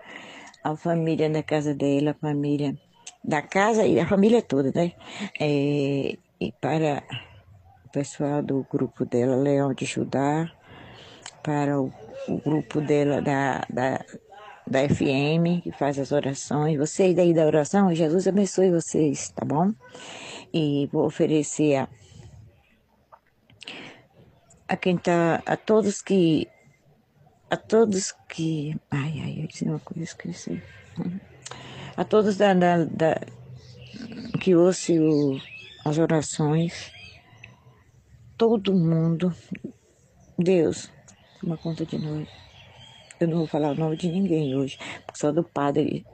Speaker 18: a família da casa dela, a família da casa e a família toda, né? É, e para o pessoal do grupo dela, Leão de Judá, para o, o grupo dela da, da, da FM, que faz as orações. Vocês daí da oração, Jesus abençoe vocês, tá bom? E vou oferecer a a quem tá, a todos que, a todos que, ai, ai, eu disse uma coisa, esqueci. A todos da, da, da que ouçam as orações, todo mundo, Deus, Toma conta de nós. Eu não vou falar o nome de ninguém hoje, só do padre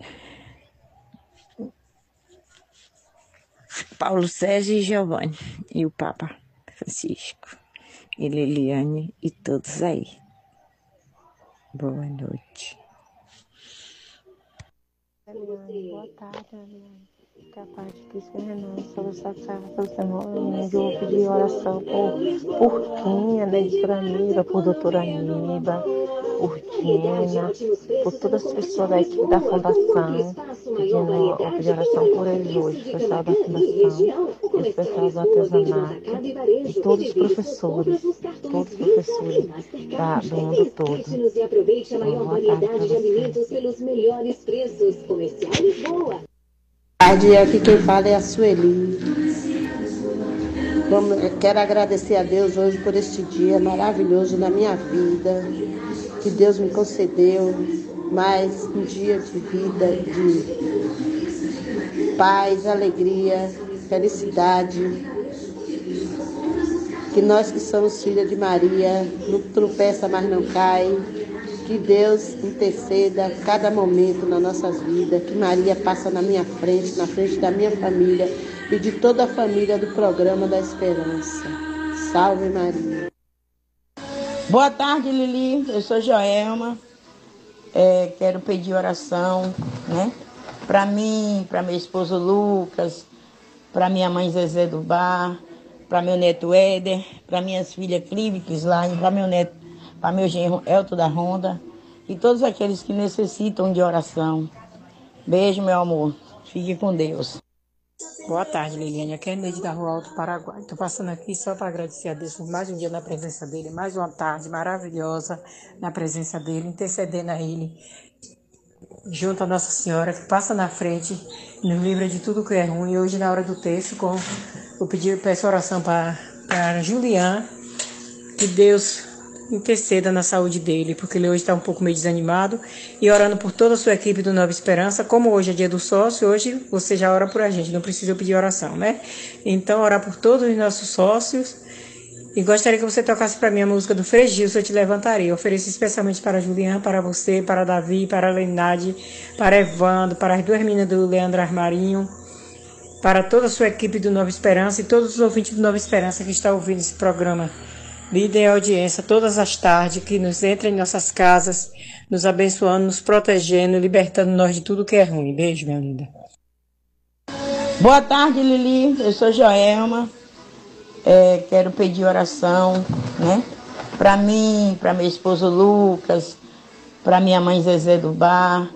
Speaker 18: Paulo Sérgio e Giovanni, e o Papa Francisco, e Liliane e todos aí. Boa noite.
Speaker 19: Boa tarde, Eliane. Que a paz de Cristo renove sobre essa serva pelo Senhor. Eu vou pedir oração por, por Quinha, Aníba, por doutora Aníba, por Tina, por todas as pessoas da equipe da Fundação, pedindo eu pedir oração por eles hoje, o pessoal da Fundação, o pessoal do artesanato e todos os professores, todos os professores da, do mundo todo.
Speaker 18: Boa tarde
Speaker 20: de
Speaker 18: pra
Speaker 21: tarde, aqui quem fala é a Sueli. Vamos- quero agradecer a Deus hoje por este dia maravilhoso na minha vida, que Deus me concedeu mais um dia de vida, de paz, alegria, felicidade. Que nós que somos filhas de Maria, não tropeça, mas não cai. Que Deus interceda cada momento nas nossas vidas. Que Maria passa na minha frente, na frente da minha família e de toda a família do programa da Esperança. Salve Maria.
Speaker 22: Boa tarde, Lili. Eu sou Joelma. É, quero pedir oração, né? Para mim, para meu esposo Lucas, para minha mãe Zezé do Bar, para meu neto Éder, para minhas filhas Clive Kislaine, para meu neto, para meu genro Elton da Ronda e todos aqueles que necessitam de oração. Beijo, meu amor. Fique com Deus.
Speaker 23: Boa tarde, Liliane. Aqui é Neide da Rua Alto Paraguai. Estou passando aqui só para agradecer a Deus por mais um dia na presença dele, mais uma tarde maravilhosa na presença dele, intercedendo a ele, junto a Nossa Senhora, que passa na frente, nos livra de tudo que é ruim. E hoje, na hora do texto, com, eu pedi, peço oração para Julian, que Deus interceda na saúde dele, porque ele hoje está um pouco meio desanimado. E orando por toda a sua equipe do Nova Esperança, como hoje é dia do sócio, hoje você já ora por a gente, não precisa pedir oração, né? Então, orar por todos os nossos sócios. E gostaria que você tocasse para mim a música do Frei Gilson, Eu Te Levantarei. Eu ofereço especialmente para Juliana, para você, para Davi, para Lenade, para Evandro, para as duas meninas do Leandro Armarinho, para toda a sua equipe do Nova Esperança e todos os ouvintes do Nova Esperança que estão ouvindo esse programa. Líder audiência todas as tardes, que nos entra em nossas casas, nos abençoando, nos protegendo, libertando nós de tudo que é ruim. Beijo, minha linda.
Speaker 22: Boa tarde, Lili. Eu sou Joelma. É, quero pedir oração, né? Para mim, para meu esposo Lucas, para minha mãe Zezé do Bar,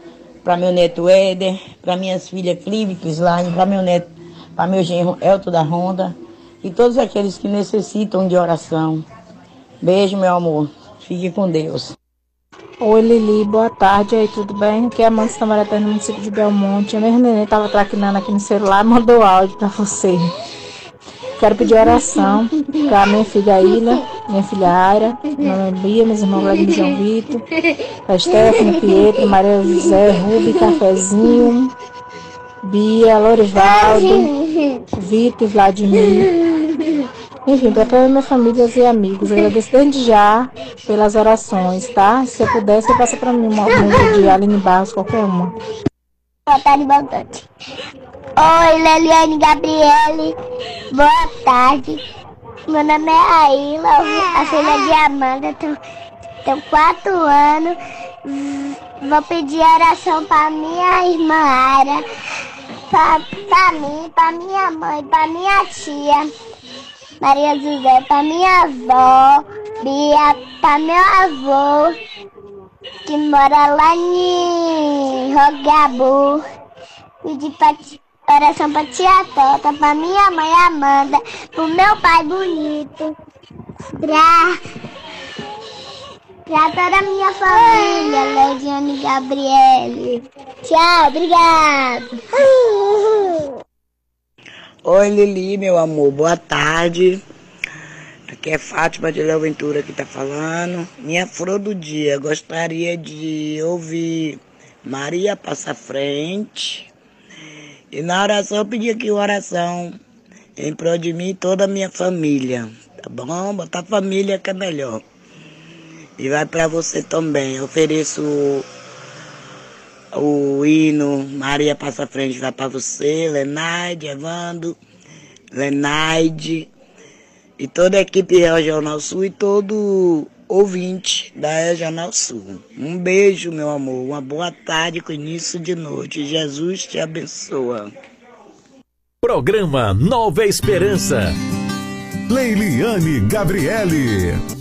Speaker 22: para meu neto Éder, para minhas filhas Clive Kislaine, para meu neto, para meu genro Elton da Ronda e todos aqueles que necessitam de oração. Beijo, meu amor. Fique com Deus.
Speaker 19: Oi Lili, boa tarde aí, tudo bem? Aqui é a Amanda Samaritana no município de Belmonte. A minha neném estava traquinando aqui no celular, mandou áudio para você. Quero pedir oração para minha filha Ilha, minha filha Aira, meu nome é Bia, meus irmãos Vladimir e João Vitor, a Stephanie, Pietro, Maria José, Rubi, Cafezinho, Bia, Lorivaldo, Vitor, Vladimir. Enfim, para toda a minha família e amigos, agradeço desde já pelas orações, tá? Se eu puder, você passa para mim uma música de Aline Barros, qualquer uma.
Speaker 24: Boa tarde, boa tarde. Oi, Leliane Gabriele. Boa tarde. Meu nome é Aila, a filha de Amanda. Tenho, tenho quatro anos. Vou pedir oração para minha irmã Ara, para mim, para minha mãe, para minha tia. Maria José, para minha avó, Bia, para meu avô, que mora lá em Rogabu. Pedi pra oração pra tia Tota, pra minha mãe Amanda, pro meu pai bonito, pra, pra toda a minha família, Leidiane e Gabriele. Tchau, obrigado.
Speaker 25: Oi, Lili, meu amor, boa tarde. Aqui é Fátima de Léo Ventura que tá falando. Minha flor do dia, gostaria de ouvir Maria Passa Frente. E na oração eu pedi aqui oração em prol de mim e toda a minha família. Tá bom? Botar família que é melhor. E vai para você também. Eu ofereço o, hino Maria Passa Frente, vai para você, Lenaide, Evando, Lenaide e toda a equipe Regional Sul e todo ouvinte da Regional Sul. Um beijo, meu amor. Uma boa tarde com início de noite. Jesus te abençoa.
Speaker 6: Programa Nova Esperança.
Speaker 14: Leiliane Gabriele.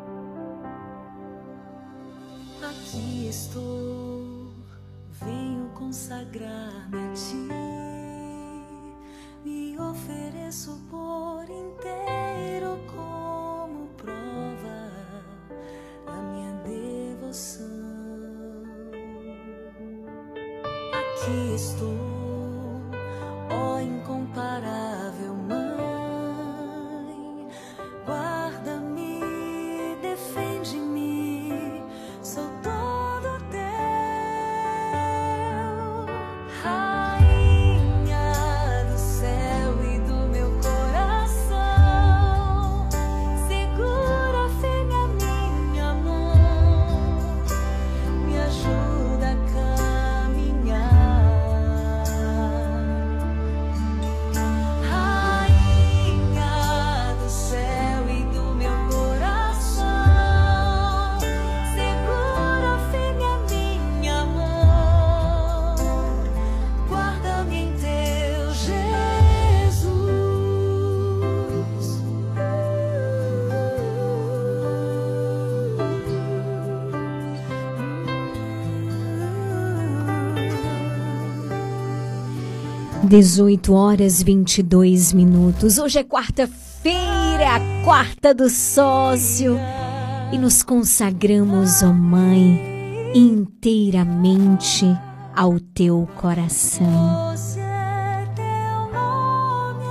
Speaker 5: Mãe,
Speaker 4: 18 horas 22 minutos. Hoje é quarta-feira, é a quarta do sócio. E nos consagramos, ó oh Mãe, inteiramente ao teu coração.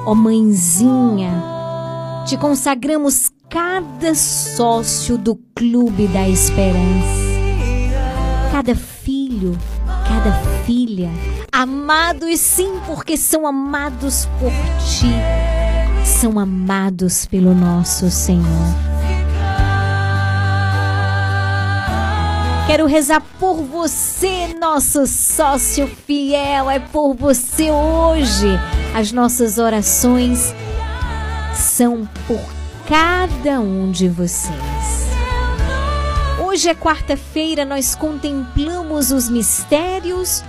Speaker 4: Ó oh Mãezinha, te consagramos cada sócio do Clube da Esperança, cada filho, cada filha amados sim, porque são amados por ti, são amados pelo nosso Senhor. Quero rezar por você, nosso sócio fiel, é por você hoje. As nossas orações são por cada um de vocês. Hoje é quarta-feira, nós contemplamos os mistérios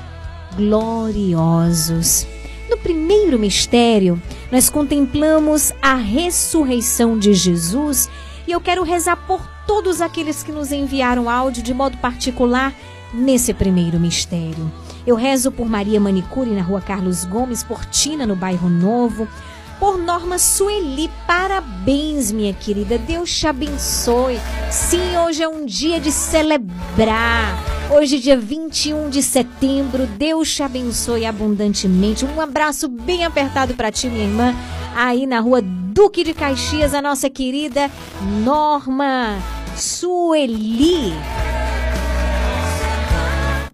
Speaker 4: gloriosos. No primeiro mistério, nós contemplamos a ressurreição de Jesus e eu quero rezar por todos aqueles que nos enviaram áudio de modo particular nesse primeiro mistério. Eu rezo por Maria Manicure na rua Carlos Gomes, por Tina no bairro Novo, por Norma Sueli. Parabéns, minha querida. Deus te abençoe. Sim, hoje é um dia de celebrar. Hoje, dia 21 de setembro. Deus te abençoe abundantemente. Um abraço bem apertado para ti, minha irmã, aí na rua Duque de Caxias, a nossa querida Norma Sueli.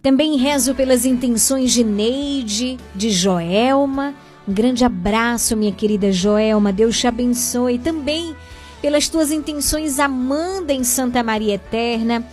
Speaker 4: Também rezo pelas intenções de Neide, de Joelma. Um grande abraço, minha querida Joelma. Deus te abençoe. Também pelas tuas intenções, Amanda em Santa Maria Eterna.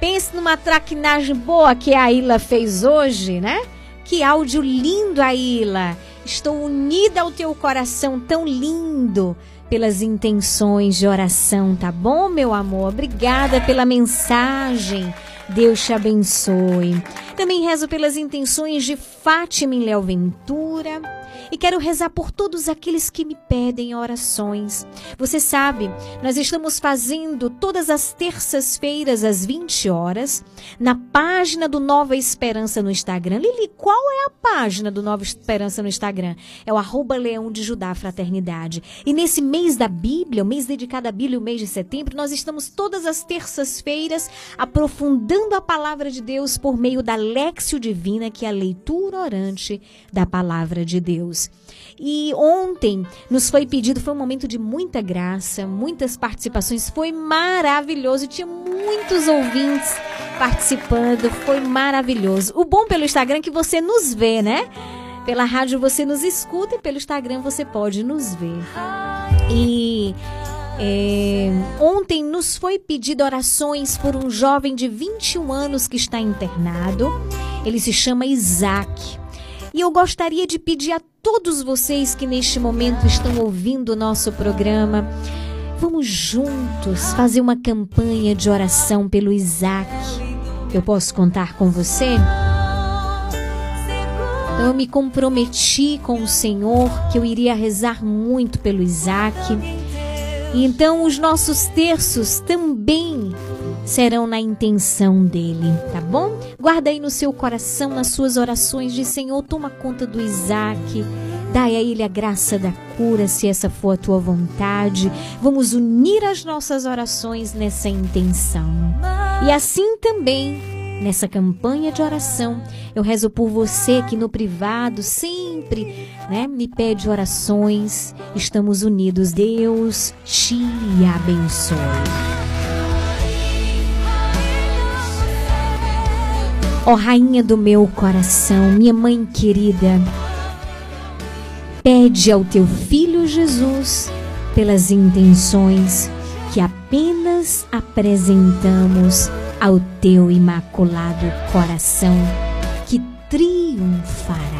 Speaker 4: Pense numa traquinagem boa que a Ilha fez hoje, né? Que áudio lindo, a Ilha. Estou unida ao teu coração tão lindo pelas intenções de oração, tá bom, meu amor? Obrigada pela mensagem. Deus te abençoe. Também rezo pelas intenções de Fátima em Léo Ventura. E quero rezar por todos aqueles que me pedem orações. Você sabe, nós estamos fazendo todas as terças-feiras às 20 horas na página do Nova Esperança no Instagram. Lili, qual é a página do Nova Esperança no Instagram? É o arroba Leão de Judá Fraternidade. E nesse mês da Bíblia, o mês dedicado à Bíblia, o mês de setembro, nós estamos todas as terças-feiras aprofundando a palavra de Deus por meio da Lexio Divina, que é a leitura orante da palavra de Deus. E ontem nos foi pedido, foi um momento de muita graça, muitas participações, foi maravilhoso, tinha muitos ouvintes participando, foi maravilhoso. O bom pelo Instagram é que você nos vê, né? Pela rádio você nos escuta e pelo Instagram você pode nos ver. E é, ontem nos foi pedido orações por um jovem de 21 anos que está internado. Ele se chama Isaac. E eu gostaria de pedir a todos vocês que neste momento estão ouvindo o nosso programa, vamos juntos fazer uma campanha de oração pelo Isaac. Eu posso contar com você? Então eu me comprometi com o Senhor que eu iria rezar muito pelo Isaac. Então os nossos terços também serão na intenção dele, tá bom? Guarda aí no seu coração, nas suas orações, de Senhor, toma conta do Isaac. Dai a ele a graça da cura, se essa for a tua vontade. Vamos unir as nossas orações nessa intenção. E assim também nessa campanha de oração. Eu rezo por você que no privado sempre né, me pede orações. Estamos unidos. Deus te abençoe. Ó Rainha do meu coração, minha mãe querida, pede ao teu filho Jesus pelas intenções que apenas apresentamos ao teu imaculado coração que triunfará.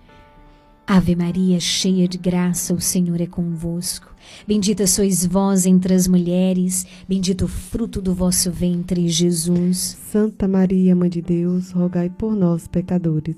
Speaker 4: Ave Maria, cheia de graça, o Senhor é convosco. Bendita sois vós entre as mulheres, bendito o fruto do vosso ventre, Jesus.
Speaker 26: Santa Maria, Mãe de Deus, rogai por nós, pecadores,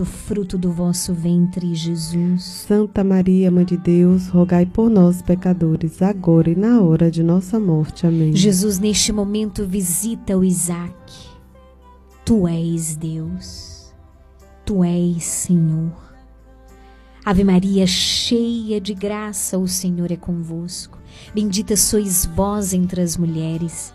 Speaker 4: o fruto do vosso ventre, Jesus.
Speaker 26: Santa Maria, Mãe de Deus, rogai por nós, pecadores, agora e na hora de nossa morte. Amém.
Speaker 4: Jesus, neste momento, visita o Isaac. Tu és Deus, Tu és Senhor. Ave Maria, cheia de graça, o Senhor é convosco. Bendita sois vós entre as mulheres,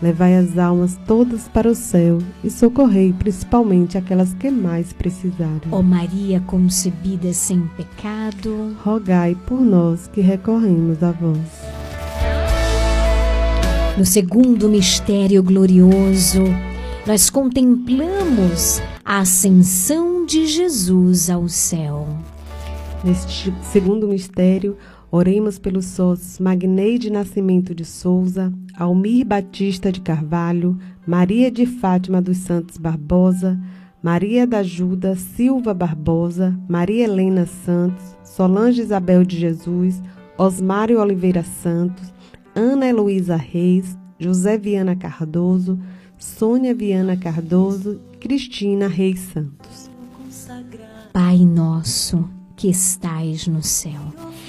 Speaker 26: Levai as almas todas para o céu e socorrei principalmente aquelas que mais precisarem.
Speaker 4: Ó Maria concebida sem pecado,
Speaker 26: Rogai por nós que recorremos a vós.
Speaker 4: no segundo mistério glorioso, nós contemplamos a ascensão de Jesus ao céu.
Speaker 26: Neste segundo mistério, oremos pelos sócios Magneide Nascimento de Souza, Almir Batista de Carvalho, Maria de Fátima dos Santos Barbosa, Maria da Ajuda Silva Barbosa, Maria Helena Santos, Solange Isabel de Jesus, Osmário Oliveira Santos, Ana Heloísa Reis, José Viana Cardoso, Sônia Viana Cardoso Cristina Reis Santos.
Speaker 4: Pai nosso que estais no céu,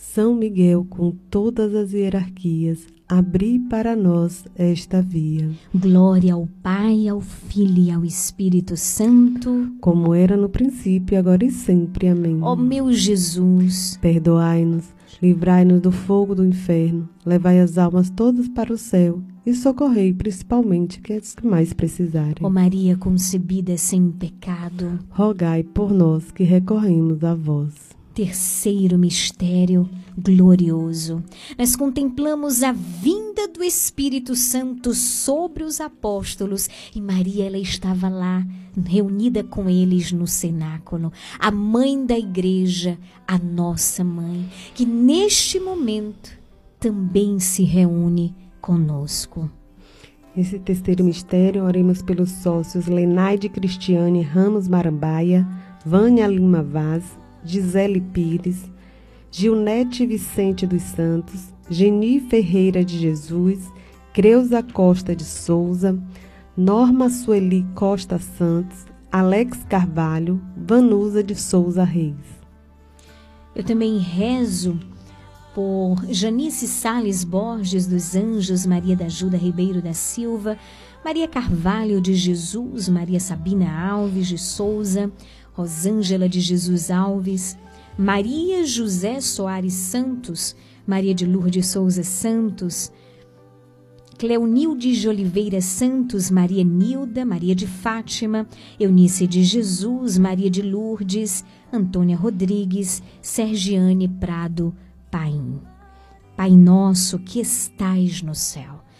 Speaker 26: São Miguel com todas as hierarquias, abri para nós esta via.
Speaker 4: Glória ao Pai, ao Filho e ao Espírito Santo,
Speaker 26: como era no princípio, agora e sempre. Amém.
Speaker 4: Ó meu Jesus,
Speaker 26: perdoai-nos, livrai-nos do fogo do inferno, levai as almas todas para o céu e socorrei principalmente aqueles que mais precisarem.
Speaker 4: Ó Maria concebida sem pecado,
Speaker 26: rogai por nós que recorremos a vós.
Speaker 4: Terceiro mistério glorioso. Nós contemplamos a vinda do Espírito Santo sobre os apóstolos e Maria ela estava lá reunida com eles no cenáculo, a mãe da igreja, a nossa mãe, que neste momento também se reúne conosco.
Speaker 26: Nesse terceiro mistério, oremos pelos sócios Lenaide Cristiane Ramos Marambaia, Vânia Lima Vaz, Gisele Pires, Gilnete Vicente dos Santos, Geni Ferreira de Jesus, Creuza Costa de Souza, Norma Sueli Costa Santos, Alex Carvalho, Vanusa de Souza Reis.
Speaker 4: Eu também rezo por Janice Sales Borges dos Anjos, Maria da Ajuda Ribeiro da Silva, Maria Carvalho de Jesus, Maria Sabina Alves de Souza, Rosângela de Jesus Alves, Maria José Soares Santos, Maria de Lourdes Souza Santos, Cleonilde de Oliveira Santos, Maria Nilda, Maria de Fátima, Eunice de Jesus, Maria de Lourdes, Antônia Rodrigues, Sergiane Prado Paim. Pai nosso que estais no céu,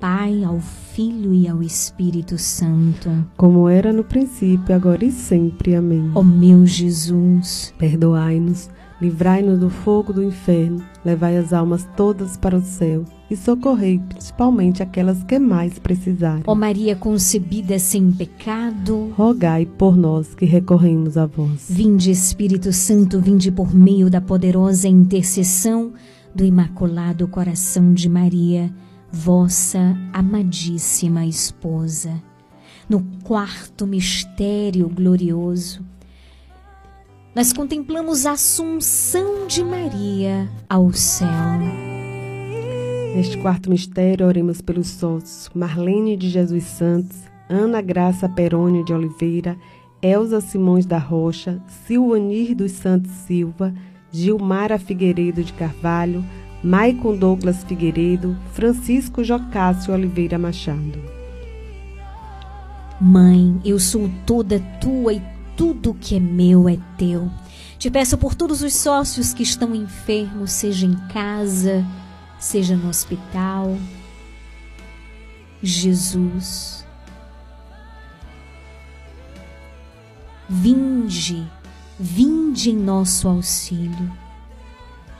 Speaker 4: Pai, ao Filho e ao Espírito Santo.
Speaker 26: Como era no princípio, agora e sempre. Amém.
Speaker 4: Ó meu Jesus,
Speaker 26: perdoai-nos, livrai-nos do fogo do inferno, levai as almas todas para o céu e socorrei principalmente aquelas que mais precisarem.
Speaker 4: Ó Maria concebida sem pecado,
Speaker 26: rogai por nós que recorremos a vós.
Speaker 4: Vinde Espírito Santo, vinde por meio da poderosa intercessão do Imaculado Coração de Maria, vossa amadíssima esposa. No quarto mistério glorioso, nós contemplamos a Assunção de Maria ao céu.
Speaker 26: Neste quarto mistério, oremos pelos sócios Marlene de Jesus Santos, Ana Graça Perônio de Oliveira, Elza Simões da Rocha, Silvanir dos Santos Silva, Gilmara Figueiredo de Carvalho, Maicon Douglas Figueiredo, Francisco Jocássio Oliveira Machado.
Speaker 4: Mãe, eu sou toda tua e tudo que é meu é teu. Te peço por todos os sócios que estão enfermos, seja em casa, seja no hospital. Jesus, vinde, vinde em nosso auxílio.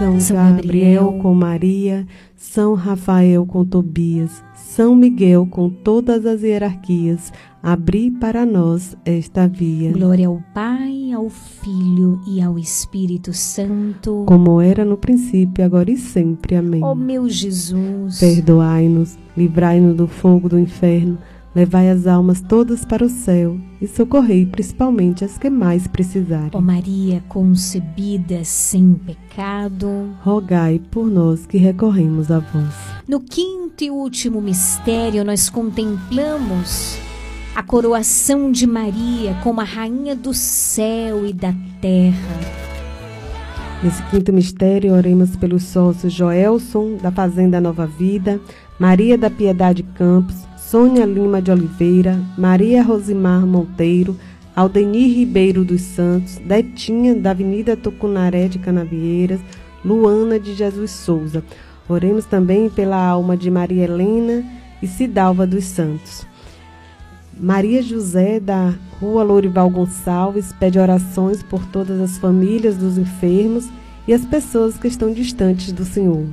Speaker 26: São,
Speaker 4: São
Speaker 26: Gabriel,
Speaker 4: Gabriel
Speaker 26: com Maria, São Rafael com Tobias, São Miguel com todas as hierarquias, abri para nós esta via.
Speaker 4: Glória ao Pai, ao Filho e ao Espírito Santo.
Speaker 26: Como era no princípio, agora e sempre. Amém.
Speaker 4: Ó meu Jesus.
Speaker 26: Perdoai-nos, livrai-nos do fogo do inferno, levai as almas todas para o céu e socorrei principalmente as que mais precisarem.
Speaker 4: Ó Maria concebida sem pecado.
Speaker 26: Rogai por nós que recorremos a vós.
Speaker 4: No quinto e último mistério, nós contemplamos a coroação de Maria como a rainha do céu e da terra.
Speaker 26: Nesse quinto mistério, oremos pelos sócios Joelson, da Fazenda Nova Vida, Maria da Piedade Campos, Sônia Lima de Oliveira, Maria Rosimar Monteiro, Aldenir Ribeiro dos Santos, Detinha da Avenida Tucunaré de Canavieiras, Luana de Jesus Souza. Oremos também pela alma de Maria Helena e Cidalva dos Santos. Maria José, da Rua Lourival Gonçalves, pede orações por todas as famílias dos enfermos e as pessoas que estão distantes do Senhor.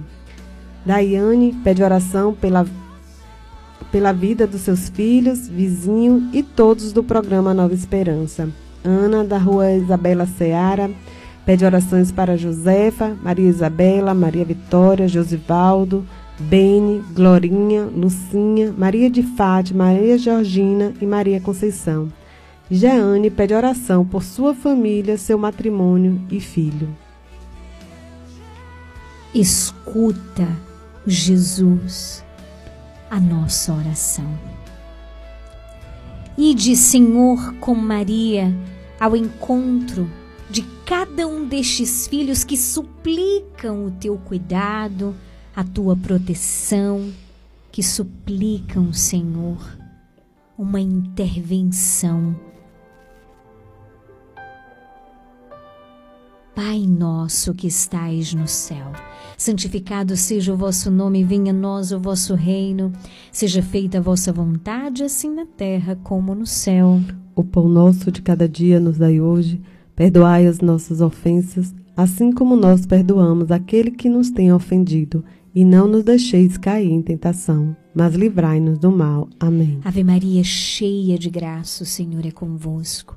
Speaker 26: Daiane pede oração pela, pela vida dos seus filhos, vizinho e todos do programa Nova Esperança. Ana, da Rua Isabela Seara, pede orações para Josefa, Maria Isabela, Maria Vitória, Josivaldo, Bene, Glorinha, Lucinha, Maria de Fátima, Maria Georgina e Maria Conceição. Jeane pede oração por sua família, seu matrimônio e filho.
Speaker 4: Escuta, Jesus, a nossa oração. Ide, Senhor, com Maria ao encontro de cada um destes filhos que suplicam o teu cuidado, a tua proteção, que suplicam, Senhor, uma intervenção. Pai nosso que estais no céu, santificado seja o vosso nome, venha a nós o vosso reino, seja feita a vossa vontade, assim na terra como no céu.
Speaker 26: O pão nosso de cada dia nos dai hoje, perdoai as nossas ofensas, assim como nós perdoamos aquele que nos tem ofendido, e não nos deixeis cair em tentação, mas livrai-nos do mal. Amém.
Speaker 4: Ave Maria, cheia de graça, o Senhor é convosco.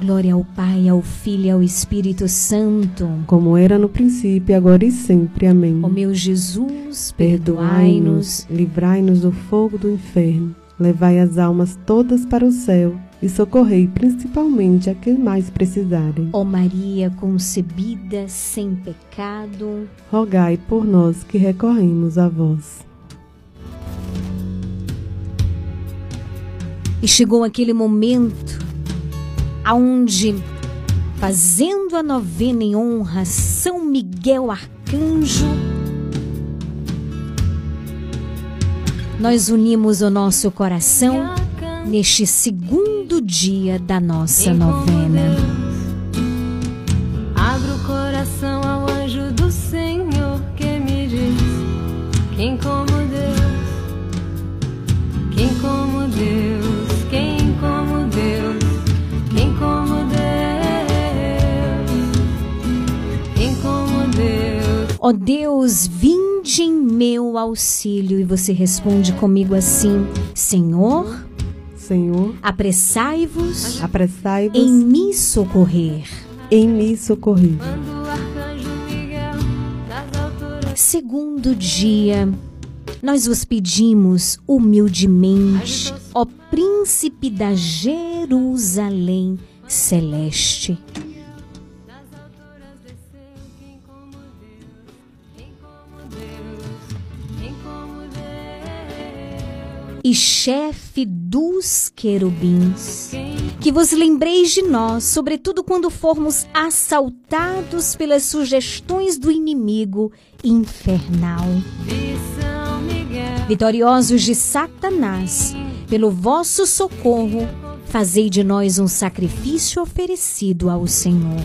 Speaker 4: Glória ao Pai, ao Filho e ao Espírito Santo.
Speaker 26: Como era no princípio, agora e sempre. Amém.
Speaker 4: Ó meu Jesus,
Speaker 26: Perdoai-nos, livrai-nos do fogo do inferno, levai as almas todas para o céu e socorrei principalmente a que mais precisarem.
Speaker 4: Ó Maria concebida sem pecado,
Speaker 26: Rogai por nós que recorremos a vós.
Speaker 4: E chegou aquele momento aonde, fazendo a novena em honra a São Miguel Arcanjo, nós unimos o nosso coração neste segundo dia da nossa novena.
Speaker 17: Abro o coração ao anjo do Senhor que me diz: Quem como Deus, quem como
Speaker 4: Ó Deus, vinde em meu auxílio. E você responde comigo assim: Senhor,
Speaker 26: Senhor,
Speaker 4: apressai-vos
Speaker 26: apressai-vos
Speaker 4: em me socorrer.
Speaker 26: em me socorrer.
Speaker 4: Segundo dia, nós vos pedimos humildemente, ó príncipe da Jerusalém celeste. E chefe dos querubins, que vos lembreis de nós, sobretudo quando formos assaltados pelas sugestões do inimigo infernal. Vitoriosos de Satanás, pelo vosso socorro, fazei de nós um sacrifício oferecido ao Senhor.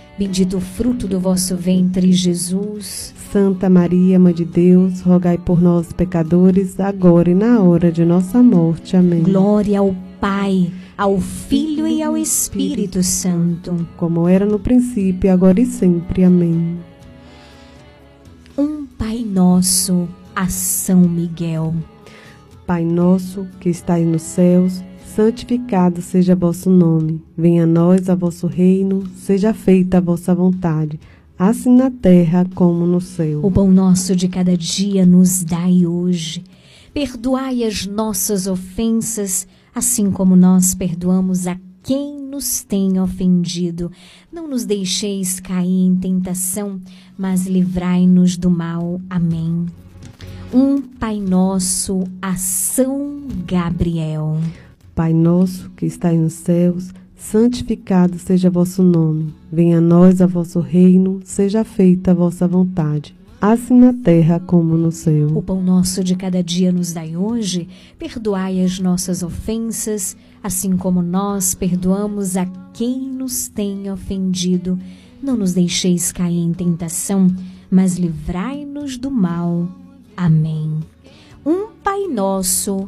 Speaker 4: bendito o fruto do vosso ventre, Jesus.
Speaker 26: Santa Maria, Mãe de Deus, rogai por nós, pecadores, agora e na hora de nossa morte. Amém.
Speaker 4: Glória ao Pai, ao Filho e ao Espírito Santo.
Speaker 26: Como era no princípio, agora e sempre. Amém.
Speaker 4: Um Pai Nosso, a São Miguel.
Speaker 26: Pai nosso que estais nos céus, santificado seja vosso nome. Venha a nós a vosso reino, seja feita a vossa vontade, assim na terra como no céu.
Speaker 4: O pão nosso de cada dia nos dai hoje. Perdoai as nossas ofensas, assim como nós perdoamos a quem nos tem ofendido. Não nos deixeis cair em tentação, mas livrai-nos do mal. Amém. Um Pai Nosso, a São Gabriel.
Speaker 26: Pai nosso que estais nos céus, santificado seja vosso nome. Venha a nós a vosso reino, seja feita a vossa vontade, assim na terra como no
Speaker 4: O
Speaker 26: céu.
Speaker 4: pão nosso de cada dia nos dai hoje. Perdoai as nossas ofensas, assim como nós perdoamos a quem nos tem ofendido. Não nos deixeis cair em tentação, mas livrai-nos do mal. Amém. Um Pai Nosso,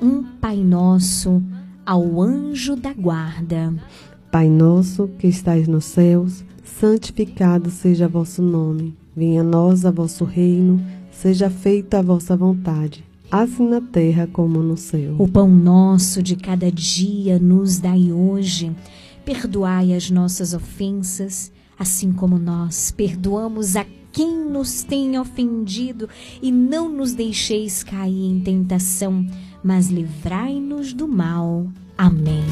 Speaker 4: Um Pai Nosso ao anjo da guarda.
Speaker 26: Pai nosso que estais nos céus, santificado seja vosso nome. Venha a nós a vosso reino, seja feita a vossa vontade, assim na terra como no céu.
Speaker 4: O pão nosso de cada dia nos dai hoje. Perdoai as nossas ofensas, assim como nós perdoamos a quem nos tem ofendido, e não nos deixeis cair em tentação, mas livrai-nos do mal. Amém.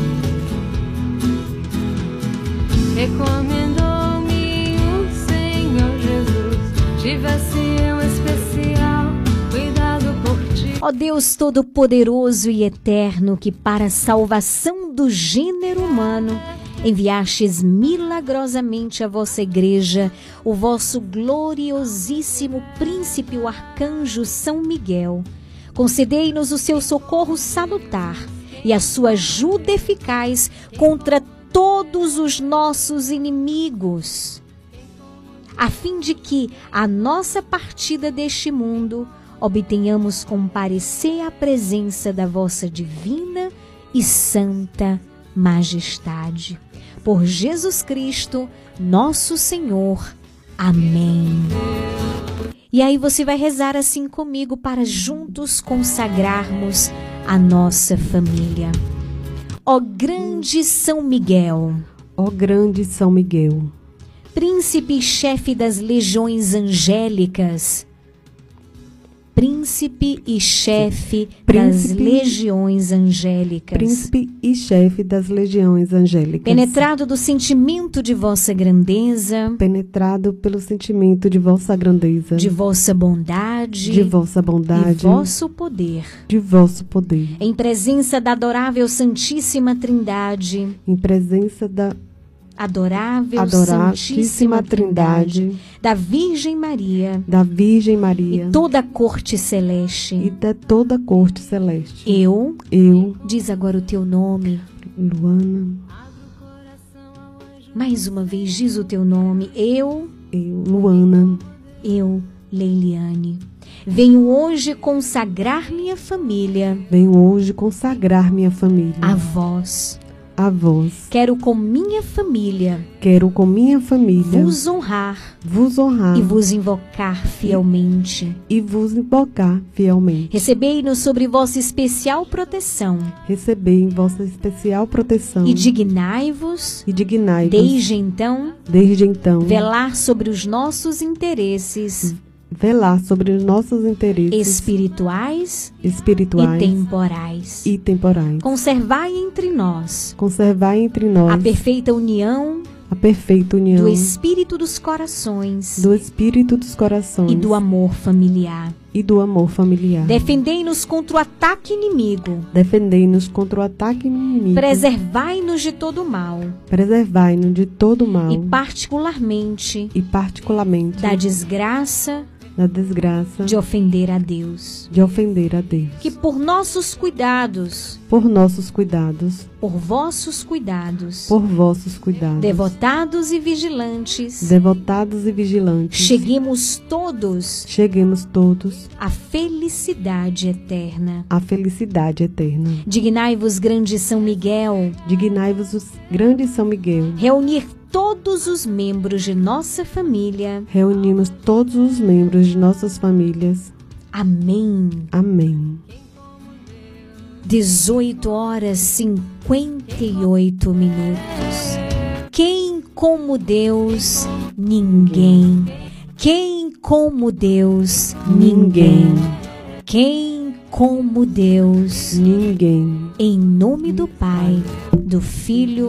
Speaker 17: Recomendou-me o Senhor Jesus. Tivesse um especial cuidado por ti.
Speaker 4: Ó Deus Todo-Poderoso e Eterno, que para a salvação do gênero humano enviastes milagrosamente à vossa igreja o vosso gloriosíssimo príncipe, o arcanjo São Miguel. Concedei-nos o seu socorro salutar e a sua ajuda eficaz contra todos os nossos inimigos a fim de que a nossa partida deste mundo obtenhamos comparecer à presença da vossa divina e santa majestade. Por Jesus Cristo, nosso Senhor. Amém. E aí você vai rezar assim comigo para juntos consagrarmos a nossa família. Ó grande São Miguel,
Speaker 26: Ó grande São Miguel,
Speaker 4: príncipe e chefe das legiões angélicas, príncipe e chefe das
Speaker 26: Príncipe-
Speaker 4: legiões angélicas,
Speaker 26: príncipe e chefe das legiões angélicas,
Speaker 4: penetrado do sentimento de vossa grandeza,
Speaker 26: penetrado pelo sentimento de vossa grandeza,
Speaker 4: de vossa bondade,
Speaker 26: de vossa bondade,
Speaker 4: e vosso poder.
Speaker 26: de vosso poder,
Speaker 4: Em presença da adorável Santíssima Trindade,
Speaker 26: em presença da
Speaker 4: adorável
Speaker 26: adorável
Speaker 4: Santíssima Trindade,
Speaker 26: Trindade,
Speaker 4: da Virgem Maria
Speaker 26: da Virgem Maria
Speaker 4: e toda a corte celeste.
Speaker 26: e de toda a corte celeste.
Speaker 4: Eu,
Speaker 26: Eu,
Speaker 4: diz agora o teu nome,
Speaker 26: Luana,
Speaker 4: mais uma vez diz o teu nome. Eu,
Speaker 26: eu, Luana,
Speaker 4: eu, Leiliane. Venho hoje consagrar minha família
Speaker 26: venho hoje consagrar minha família
Speaker 4: a vós.
Speaker 26: A vós.
Speaker 4: Quero com minha família
Speaker 26: Quero com minha família
Speaker 4: vos honrar
Speaker 26: vos honrar
Speaker 4: e vos invocar fielmente.
Speaker 26: e vos invocar fielmente.
Speaker 4: Recebei-nos sobre vossa especial proteção
Speaker 26: Recebei em vossa especial proteção
Speaker 4: e dignai-vos,
Speaker 26: e dignai-vos,
Speaker 4: desde então,
Speaker 26: desde então,
Speaker 4: velar sobre os nossos interesses
Speaker 26: velar sobre os nossos interesses
Speaker 4: espirituais
Speaker 26: espirituais
Speaker 4: e temporais.
Speaker 26: e temporais.
Speaker 4: Conservai entre nós
Speaker 26: Conservai entre nós
Speaker 4: a perfeita união
Speaker 26: a perfeita união
Speaker 4: do espírito dos corações
Speaker 26: do espírito dos corações
Speaker 4: e do amor familiar.
Speaker 26: e do amor familiar.
Speaker 4: Defendei-nos contra o ataque inimigo.
Speaker 26: Defendei-nos contra o ataque inimigo.
Speaker 4: Preservai-nos de todo o mal.
Speaker 26: Preservai-nos de todo mal
Speaker 4: E particularmente
Speaker 26: e particularmente
Speaker 4: da desgraça
Speaker 26: da desgraça
Speaker 4: de ofender a Deus.
Speaker 26: de ofender a Deus.
Speaker 4: Que por nossos cuidados,
Speaker 26: Por nossos cuidados,
Speaker 4: por vossos cuidados,
Speaker 26: por vossos cuidados,
Speaker 4: devotados e vigilantes,
Speaker 26: devotados e vigilantes,
Speaker 4: cheguemos todos
Speaker 26: cheguemos todos
Speaker 4: à felicidade eterna.
Speaker 26: à felicidade eterna.
Speaker 4: Dignai-vos, grande São Miguel,
Speaker 26: Dignai-vos, os grandes São Miguel.
Speaker 4: reunir todos os membros de nossa família.
Speaker 26: Reunimos todos os membros de nossas famílias.
Speaker 4: Amém.
Speaker 26: Amém.
Speaker 4: 18 horas 58 minutos. Quem como Deus? Ninguém. Quem como Deus? Ninguém. Quem como Deus?
Speaker 26: Ninguém.
Speaker 4: Em nome do Pai, do Filho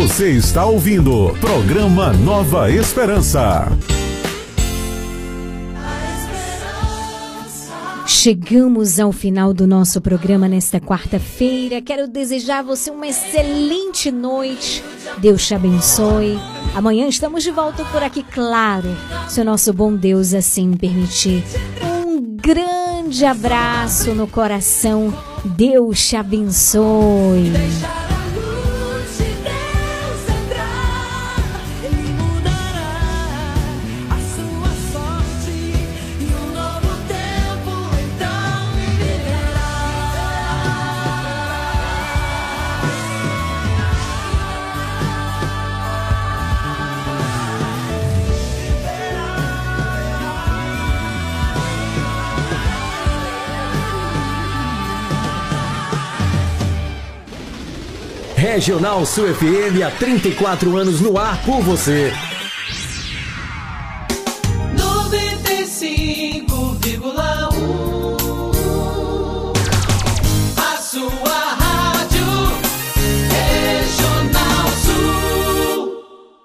Speaker 14: Você está ouvindo programa Nova Esperança.
Speaker 4: Chegamos ao final do nosso programa nesta quarta-feira. Quero desejar a você uma excelente noite. Deus te abençoe. Amanhã estamos de volta por aqui, claro, se o nosso bom Deus assim permitir. Um grande abraço no coração. Deus te abençoe.
Speaker 6: Regional Sul FM há 34 anos no ar por você.